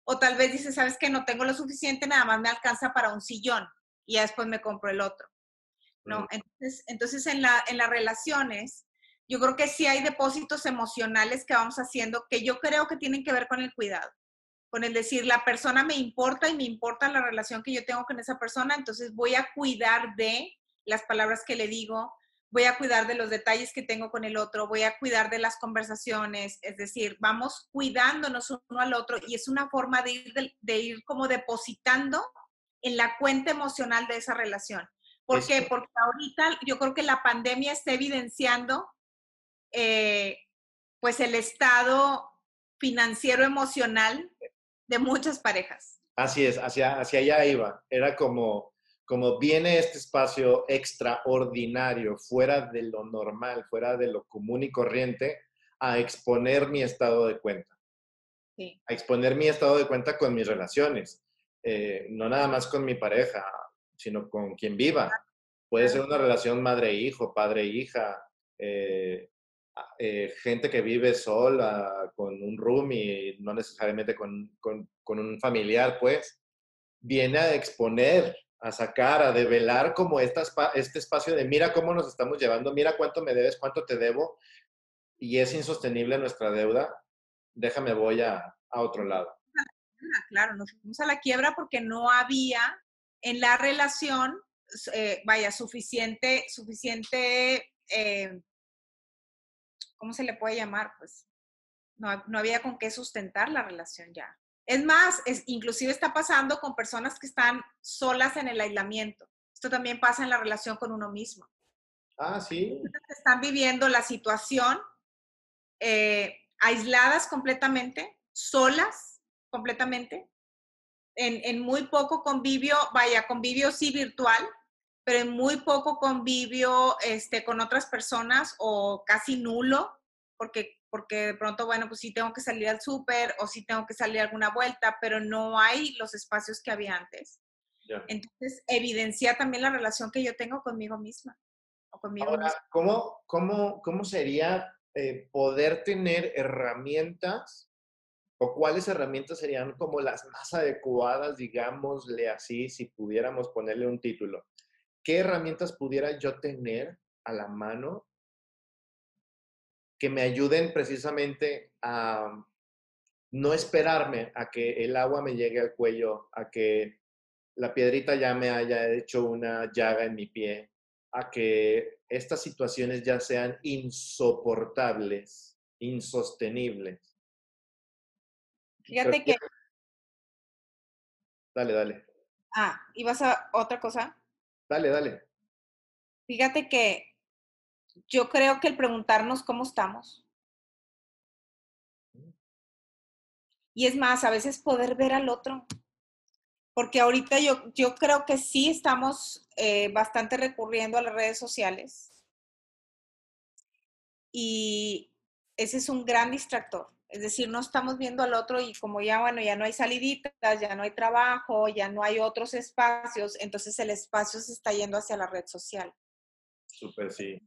O tal vez dices, ¿sabes qué? No tengo lo suficiente, nada más me alcanza para un sillón y ya después me compro el otro. ¿no? Entonces, entonces en, la, en las relaciones, yo creo que sí hay depósitos emocionales que vamos haciendo que yo creo que tienen que ver con el cuidado, con el decir, la persona me importa y me importa la relación que yo tengo con esa persona, entonces voy a cuidar de las palabras que le digo, voy a cuidar de los detalles que tengo con el otro, voy a cuidar de las conversaciones, es decir, vamos cuidándonos uno al otro y es una forma de ir, de, ir como depositando en la cuenta emocional de esa relación. ¿Por qué? Porque ahorita yo creo que la pandemia está evidenciando eh, pues el estado financiero emocional de muchas parejas. Así es, hacia, hacia allá iba. Era como, como viene este espacio extraordinario, fuera de lo normal, fuera de lo común y corriente, a exponer mi estado de cuenta. A exponer mi estado de cuenta con mis relaciones. Eh, no nada más con mi pareja, sino con quien viva. Puede ser una relación madre-hijo, padre-hija, eh, eh, gente que vive sola, con un room y no necesariamente con, con, un familiar, pues, viene a exponer, a sacar, a develar como esta, este espacio de mira cómo nos estamos llevando, mira cuánto me debes, cuánto te debo, y es insostenible nuestra deuda, déjame voy a, a otro lado. Claro, nos fuimos a la quiebra porque no había en la relación, eh, vaya, suficiente, suficiente eh, ¿cómo se le puede llamar? Pues no, no había con qué sustentar la relación ya. Es más, es, inclusive está pasando con personas que están solas en el aislamiento. Esto también pasa en la relación con uno mismo. Ah, sí. Están viviendo la situación eh, aisladas completamente, solas completamente, en, en, muy poco convivio, vaya, convivio sí virtual, pero en muy poco convivio este, con otras personas o casi nulo, porque, porque de pronto, bueno, pues sí tengo que salir al súper o sí tengo que salir a alguna vuelta, pero no hay los espacios que había antes. Entonces, evidencia también la relación que yo tengo conmigo misma. O conmigo Ahora, ¿cómo, cómo, cómo sería eh, poder tener herramientas o cuáles herramientas serían como las más adecuadas, digámosle así, si pudiéramos ponerle un título? ¿Qué herramientas pudiera yo tener a la mano que me ayuden precisamente a no esperarme a que el agua me llegue al cuello, a que la piedrita ya me haya hecho una llaga en mi pie, a que estas situaciones ya sean insoportables, insostenibles. Fíjate que... Dale, dale. Ah, ¿ibas a otra cosa? Dale, dale. Fíjate que yo creo que el preguntarnos cómo estamos. Y es más, a veces poder ver al otro. Porque ahorita yo, yo creo que sí estamos eh, bastante recurriendo a las redes sociales. Y ese es un gran distractor. Es decir, no estamos viendo al otro y como ya, bueno, ya no hay saliditas, ya no hay trabajo, ya no hay otros espacios, entonces el espacio se está yendo hacia la red social. Súper, sí.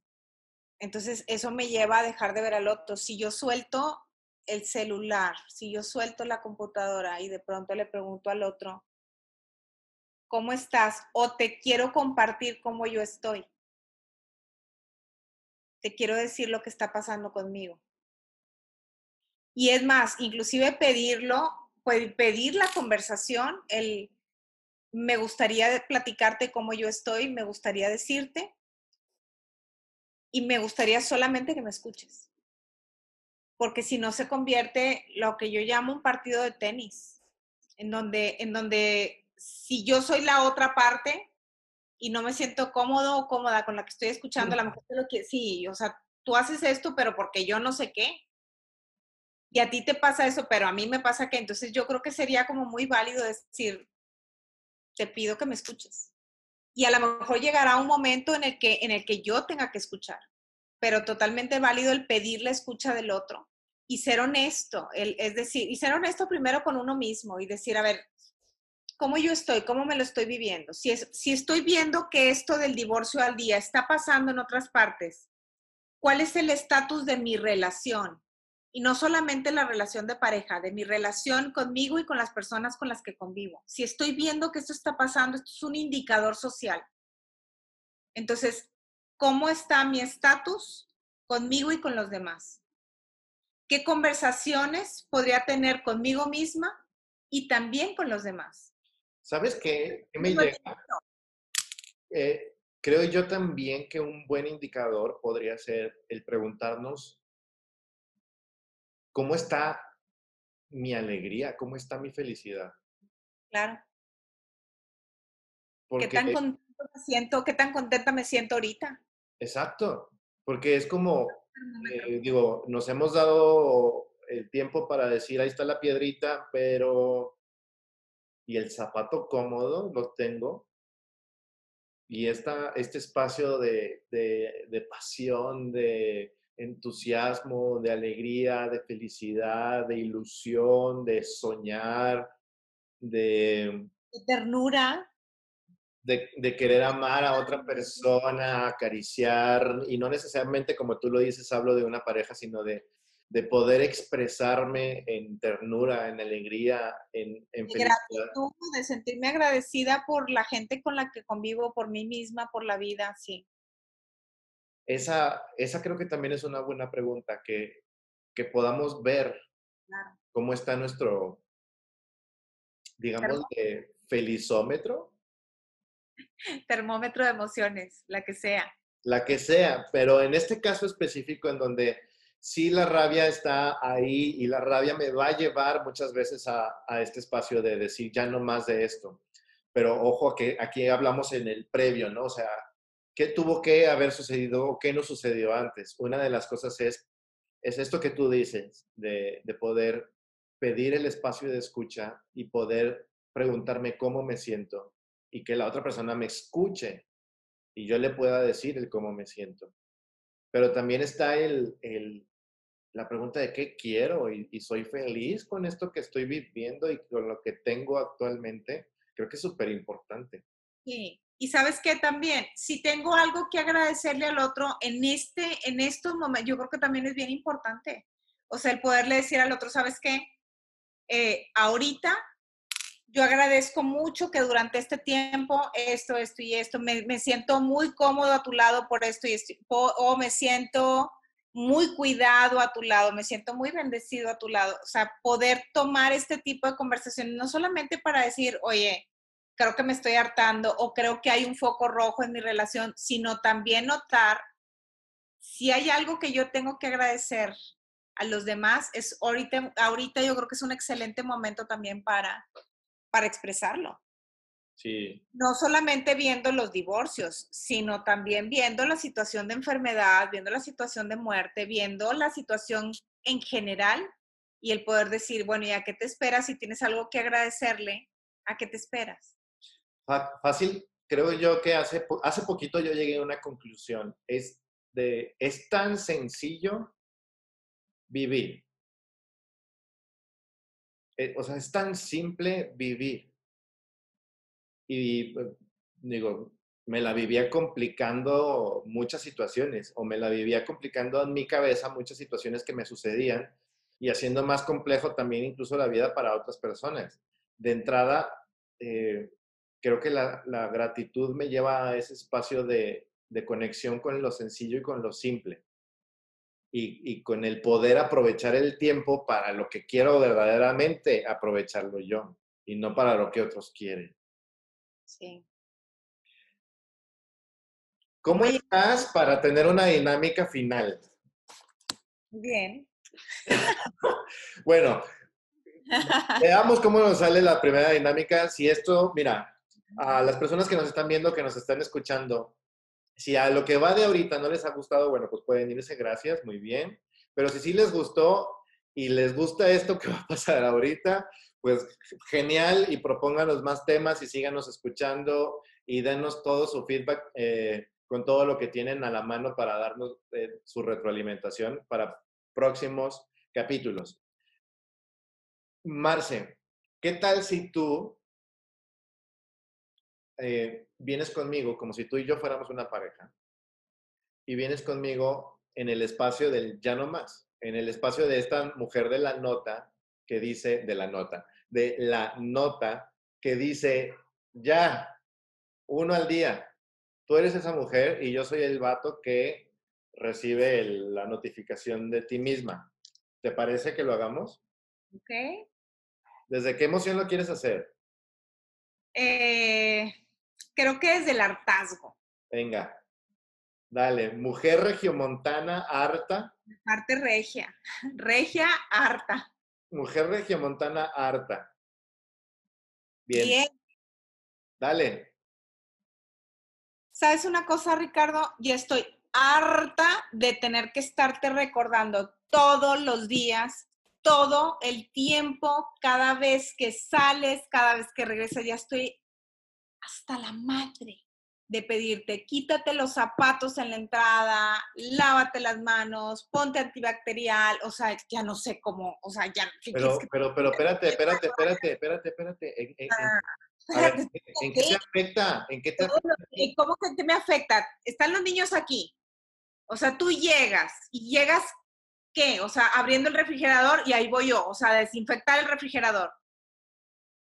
Entonces eso me lleva a dejar de ver al otro. Si yo suelto el celular, si yo suelto la computadora y de pronto le pregunto al otro, ¿cómo estás? O te quiero compartir cómo yo estoy. Te quiero decir lo que está pasando conmigo y es más, inclusive pedirlo, pedir la conversación, el me gustaría platicarte cómo yo estoy, me gustaría decirte y me gustaría solamente que me escuches. Porque si no se convierte lo que yo llamo un partido de tenis, en donde, en donde si yo soy la otra parte y no me siento cómodo o cómoda con la que estoy escuchando, a lo mejor lo que sí, o sea, tú haces esto, pero porque yo no sé qué y a ti te pasa eso, pero a mí me pasa que entonces yo creo que sería como muy válido decir, te pido que me escuches. Y a lo mejor llegará un momento en el que, en el que yo tenga que escuchar, pero totalmente válido el pedir la escucha del otro y ser honesto, es decir, y ser honesto primero con uno mismo y decir, a ver, ¿cómo yo estoy? ¿Cómo me lo estoy viviendo? Si, si estoy viendo que esto del divorcio al día está pasando en otras partes, ¿cuál es el estatus de mi relación? Y no solamente la relación de pareja, de mi relación conmigo y con las personas con las que convivo. Si estoy viendo que esto está pasando, esto es un indicador social. Entonces, ¿cómo está mi estatus conmigo y con los demás? ¿Qué conversaciones podría tener conmigo misma y también con los demás? ¿Sabes qué? ¿Qué me llega? Eh, creo yo también que un buen indicador podría ser el preguntarnos cómo está mi alegría, cómo está mi felicidad. Claro. ¿Qué tan contenta me siento? ¿Qué tan contenta me siento ahorita? Exacto, porque es como, eh, digo, nos hemos dado el tiempo para decir, ahí está la piedrita, pero y el zapato cómodo lo tengo. Y esta, este espacio de, de, pasión, de entusiasmo, de alegría, de felicidad, de ilusión, de soñar, de... de ternura. De, de, querer amar a otra persona, acariciar, y no necesariamente como tú lo dices, hablo de una pareja, sino de, de poder expresarme en ternura, en alegría, en, en felicidad. Gratitud, de sentirme agradecida por la gente con la que convivo, por mí misma, por la vida, sí. Esa, esa creo que también es una buena pregunta, que, que podamos ver cómo está nuestro, digamos, felizómetro. Termómetro de emociones, la que sea. La que sea, pero en este caso específico en donde sí la rabia está ahí y la rabia me va a llevar muchas veces a, este espacio de decir ya no más de esto. Pero ojo, que aquí hablamos en el previo, ¿no? O sea, ¿qué tuvo que haber sucedido o qué no sucedió antes? Una de las cosas es, es esto que tú dices, de, de poder pedir el espacio de escucha y poder preguntarme cómo me siento y que la otra persona me escuche y yo le pueda decir el cómo me siento. Pero también está el, el, la pregunta de qué quiero y, soy feliz con esto que estoy viviendo y con lo que tengo actualmente, creo que es súper importante. Sí, y sabes qué también, si tengo algo que agradecerle al otro en, este, en estos momentos, yo creo que también es bien importante. O sea, el poderle decir al otro, ¿sabes qué? Eh, ahorita yo agradezco mucho que durante este tiempo esto, esto y esto, me, siento muy cómodo a tu lado por esto y esto, o me siento muy cuidado a tu lado, me siento muy bendecido a tu lado. O sea, poder tomar este tipo de conversaciones, no solamente para decir, oye, creo que me estoy hartando o creo que hay un foco rojo en mi relación, sino también notar si hay algo que yo tengo que agradecer a los demás, es ahorita, ahorita yo creo que es un excelente momento también para, para expresarlo. No solamente viendo los divorcios, sino también viendo la situación de enfermedad, viendo la situación de muerte, viendo la situación en general y el poder decir, bueno, ¿y a qué te esperas? Si tienes algo que agradecerle, ¿a qué te esperas? Fácil, creo yo que hace, hace poquito yo llegué a una conclusión. Es, de, es tan sencillo vivir. Eh, o sea, es tan simple vivir y pues, digo, me la vivía complicando muchas situaciones o me la vivía complicando en mi cabeza muchas situaciones que me sucedían y haciendo más complejo también incluso la vida para otras personas. De entrada, eh, creo que la, gratitud me lleva a ese espacio de, conexión con lo sencillo y con lo simple. Y, y, con el poder aprovechar el tiempo para lo que quiero verdaderamente aprovecharlo yo y no para lo que otros quieren. Sí. ¿Cómo estás para tener una dinámica final? Bien. (laughs) bueno, (laughs) veamos cómo nos sale la primera dinámica. Si esto, mira, a las personas que nos están viendo, que nos están escuchando, si a lo que va de ahorita no les ha gustado, bueno, pues pueden irse, gracias, muy bien. Pero si sí les gustó y les gusta esto que va a pasar ahorita, pues genial y propónganos más temas y síganos escuchando y denos todo su feedback eh, con todo lo que tienen a la mano para darnos eh, su retroalimentación para próximos capítulos. Marce, ¿qué tal si tú eh, vienes conmigo como si tú y yo fuéramos una pareja y vienes conmigo en el espacio del ya no más, en el espacio de esta mujer de la nota que dice de la nota, de la nota que dice, ya, uno al día, tú eres esa mujer y yo soy el vato que recibe el- la notificación de ti misma. ¿Te parece que lo hagamos? ¿Ok? ¿Desde qué emoción lo quieres hacer? Eh, creo que desde el hartazgo. Venga, dale. Mujer regiomontana harta. Parte regia. (laughs) Regia, harta. Mujer regiomontana harta. Bien, Bien. dale. ¿Sabes una cosa, Ricardo? Ya estoy harta de tener que estarte recordando todos los días, todo el tiempo, cada vez que sales, cada vez que regresas, ya estoy hasta la madre de pedirte, quítate los zapatos en la entrada, lávate las manos, ponte antibacterial, o sea, ya no sé cómo, o sea, ya, ¿qué Pero, que- pero, pero, espérate, espérate, espérate, espérate, espérate. ¿En, en- en- a ver, (laughs) ¿en- ¿en qué te afecta? ¿En qué te que- ¿Cómo que te me afecta? Están los niños aquí. O sea, tú llegas y llegas, ¿qué? O sea, abriendo el refrigerador y ahí voy yo, o sea, desinfectar el refrigerador.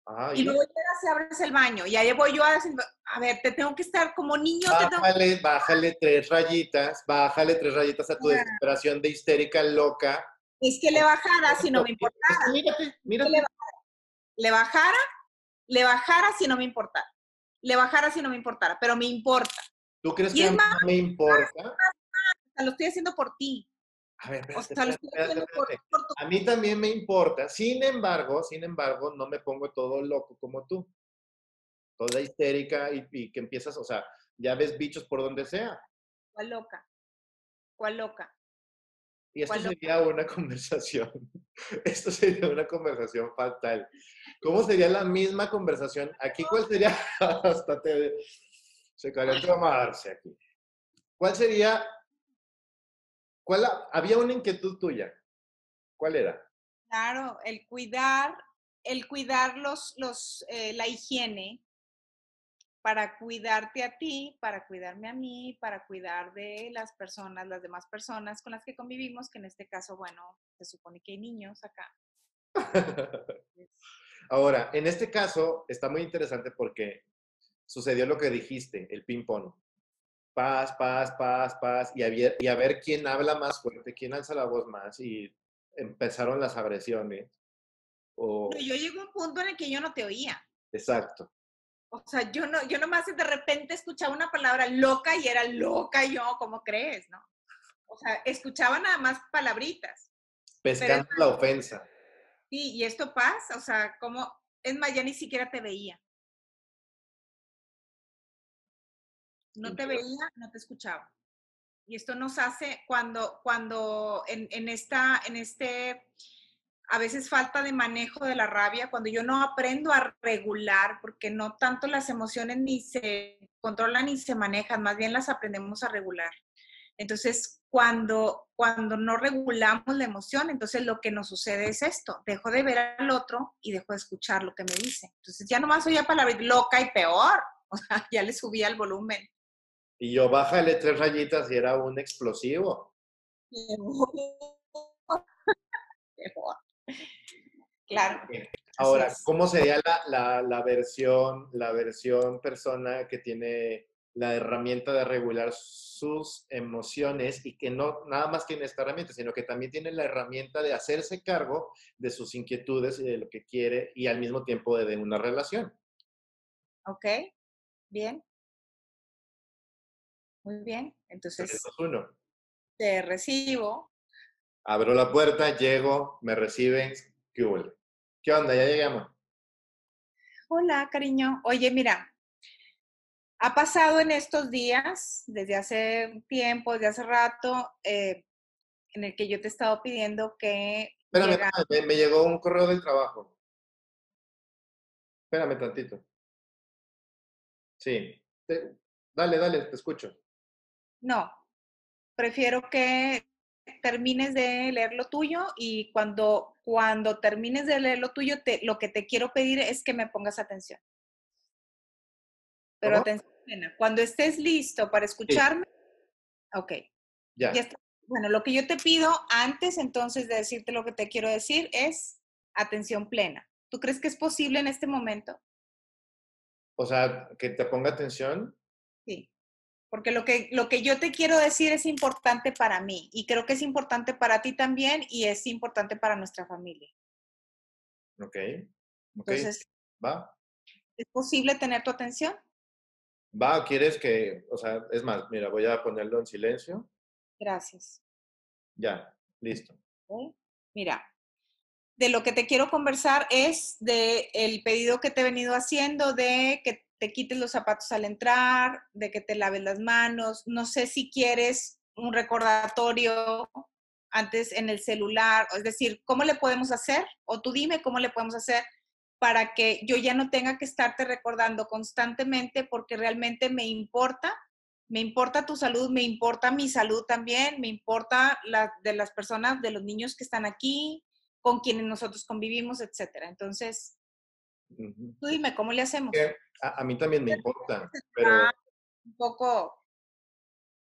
Ajá, Y luego llegas y abres el baño y ahí voy yo a desinfectar. A ver, te tengo que estar como niño, te tengo Bájale, bájale tres rayitas, bájale tres rayitas a tu Ah. desesperación de histérica loca. Es que le bajara si no me importara. Es que Mírate, mírate. le Le bajara, le bajara si no me importara. Le bajara si no me importara, pero me importa. ¿Tú crees y que es no me importa? O sea, lo estoy haciendo por ti. A ver, espérate, espérate, espérate, A mí también me importa. Sin embargo, sin embargo, no me pongo todo loco como tú. Toda histérica y, y que empiezas, o sea, ya ves bichos por donde sea. ¿Cuál loca? ¿Cuál loca? Y esto sería una conversación. (laughs) Esto sería una conversación fatal. ¿Cómo sería la misma conversación? Aquí, ¿cuál sería? (laughs) Hasta te, se calentó a aquí. ¿Cuál sería? ¿Cuál, ha- había una inquietud tuya. ¿Cuál era? Claro, el cuidar, el cuidar los, los, eh, la higiene para cuidarte a ti, para cuidarme a mí, para cuidar de las personas, las demás personas con las que convivimos, que en este caso, bueno, se supone que hay niños acá. (laughs) Ahora, en este caso está muy interesante porque sucedió lo que dijiste, el ping-pong. Paz, paz, paz, paz, y a, ver, y a ver quién habla más fuerte, quién alza la voz más, y empezaron las agresiones. O, Pero yo llegué a un punto en el que yo no te oía. exacto. O sea, yo no, yo nomás de repente escuchaba una palabra loca y era loca yo, ¿cómo crees, no? O sea, escuchaba nada más palabritas. Pescando la ofensa. Sí, y esto pasa, o sea, como, es más, ya ni siquiera te veía. No te veía, no te escuchaba. Y esto nos hace cuando, cuando en, en esta, en este, a veces falta de manejo de la rabia, cuando yo no aprendo a regular, porque no tanto las emociones ni se controlan ni se manejan, más bien las aprendemos a regular. Entonces, cuando, cuando no regulamos la emoción, entonces lo que nos sucede es esto, dejo de ver al otro y dejo de escuchar lo que me dice. Entonces, ya nomás oía palabras loca y peor, (laughs) o sea, ya le subía el volumen. Y yo bájale tres rayitas y era un explosivo. (laughs) Claro. Ahora. ¿cómo sería la, la- la versión, la versión persona que tiene la herramienta de regular sus emociones y que no nada más tiene esta herramienta, sino que también tiene la herramienta de hacerse cargo de sus inquietudes y de lo que quiere y al mismo tiempo de, de una relación? ¿Ok? Bien. Muy bien. Entonces, 3, 2, 1. te recibo. Abro la puerta, llego, me reciben. ¿Qué hubo? ¿Qué onda? Ya llegamos. Hola, cariño. Oye, mira, ha pasado en estos días, desde hace tiempo, desde hace rato, eh, en el que yo te he estado pidiendo que Espérame, me, me llegó un correo del trabajo. Espérame tantito. Sí. Te- dale, dale, te escucho. No, prefiero que termines de leer lo tuyo y cuando, cuando termines de leer lo tuyo, te- lo que te quiero pedir es que me pongas atención. Pero ¿Cómo? atención plena. Cuando estés listo para escucharme, ok. Ya. Ya está. Bueno, lo que yo te pido antes entonces de decirte lo que te quiero decir es atención plena. ¿Tú crees que es posible en este momento? O sea, que te ponga atención. Sí. Porque lo que, lo que yo te quiero decir es importante para mí y creo que es importante para ti también y es importante para nuestra familia. Ok. okay. Entonces, va. ¿Es posible tener tu atención? Va, ¿quieres que, o sea, es más, mira, voy a ponerlo en silencio. Gracias. Ya, listo. Mira, de lo que te quiero conversar es de el pedido que te he venido haciendo de que te quites los zapatos al entrar, de que te laves las manos. No sé si quieres un recordatorio antes en el celular, es decir, ¿cómo le podemos hacer? O tú dime cómo le podemos hacer para que yo ya no tenga que estarte recordando constantemente porque realmente me importa, me importa tu salud, me importa mi salud también, me importa la de las personas, de los niños que están aquí, con quienes nosotros convivimos, etcétera. Entonces, tú dime, ¿cómo le hacemos? A, mí también me importa, pero... Un poco,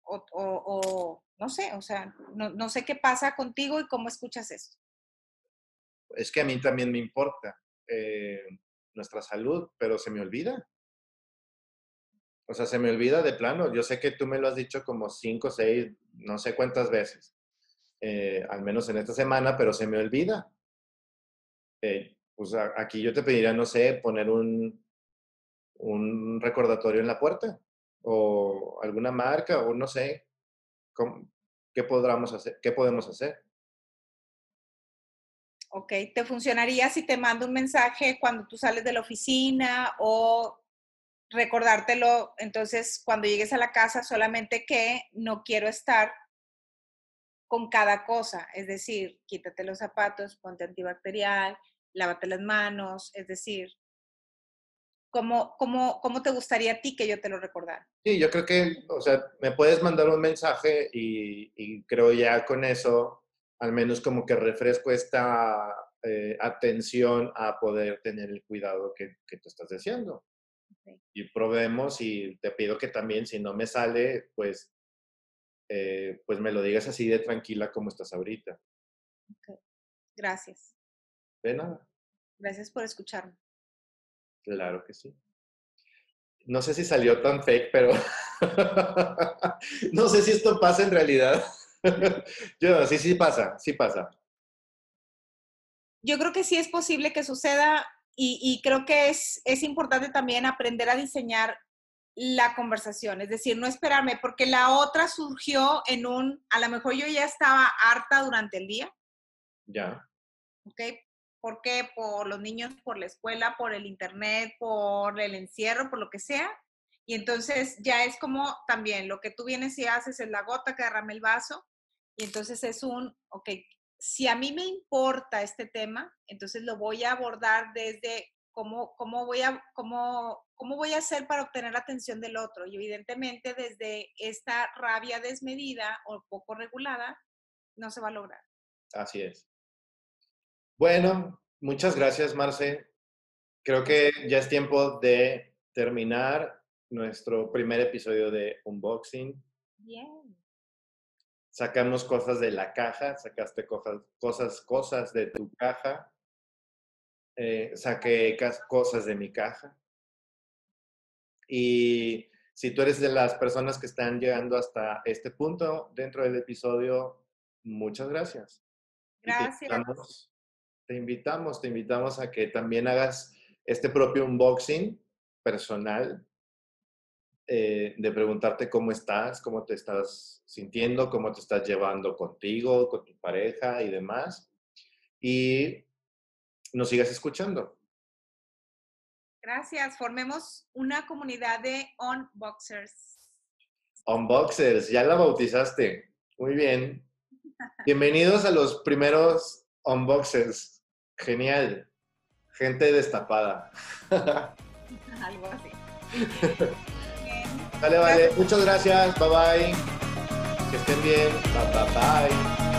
o, no sé, o sea, no, no, sé qué pasa contigo y cómo escuchas esto. Es que a mí también me importa eh, nuestra salud, pero se me olvida. O sea, se me olvida de plano. Yo sé que tú me lo has dicho como cinco, seis, no sé cuántas veces, eh, al menos en esta semana, pero se me olvida. Eh, pues aquí yo te pediría, no sé, poner un, un recordatorio en la puerta o alguna marca o no sé qué podamos hacer, qué podemos hacer. Ok, ¿te funcionaría si te mando un mensaje cuando tú sales de la oficina o recordártelo entonces cuando llegues a la casa solamente que no quiero estar con cada cosa, es decir, quítate los zapatos, ponte antibacterial, lávate las manos, es decir, ¿cómo, cómo, cómo te gustaría a ti que yo te lo recordara? Sí, yo creo que, o sea, me puedes mandar un mensaje y, y creo ya con eso, al menos como que refresco esta eh, atención a poder tener el cuidado que, que tú estás deseando. Y probemos y te pido que también, si no me sale, pues, eh, pues me lo digas así de tranquila como estás ahorita. Gracias. De nada. Gracias por escucharme. Claro que sí. No sé si salió tan fake, pero (laughs) no sé si esto pasa en realidad. (laughs) Yo, sí, sí pasa, sí pasa. Yo creo que sí es posible que suceda y, creo que es, es importante también aprender a diseñar la conversación, es decir, no esperarme, porque la otra surgió en un, a lo mejor yo ya estaba harta durante el día. Ya. ¿Ok? ¿Por qué? Por los niños, por la escuela, por el internet, por el encierro, por lo que sea. Y entonces ya es como también lo que tú vienes y haces es la gota que derrame el vaso. Y entonces es un, ok, si a mí me importa este tema, entonces lo voy a abordar desde cómo, cómo, voy, a, cómo, cómo voy a hacer para obtener la atención del otro. Y evidentemente desde esta rabia desmedida o poco regulada, no se va a lograr. Así es. Bueno, muchas gracias, Marce. Creo que ya es tiempo de terminar nuestro primer episodio de unboxing. Bien. Sacamos cosas de la caja, sacaste cosas, cosas, cosas de tu caja. Eh, saqué cosas de mi caja. Y si tú eres de las personas que están llegando hasta este punto dentro del episodio, muchas gracias. Gracias te invitamos, te invitamos a que también hagas este propio unboxing personal eh, de preguntarte cómo estás, cómo te estás sintiendo, cómo te estás llevando contigo, con tu pareja y demás. Y nos sigas escuchando. Gracias. Formemos una comunidad de unboxers. Unboxers, ya la bautizaste. Muy bien. Bienvenidos a los primeros unboxers. Genial. Gente destapada. (laughs) Algo así. Vale, vale. Muchas gracias. Bye bye. Que estén bien. Bye bye. bye.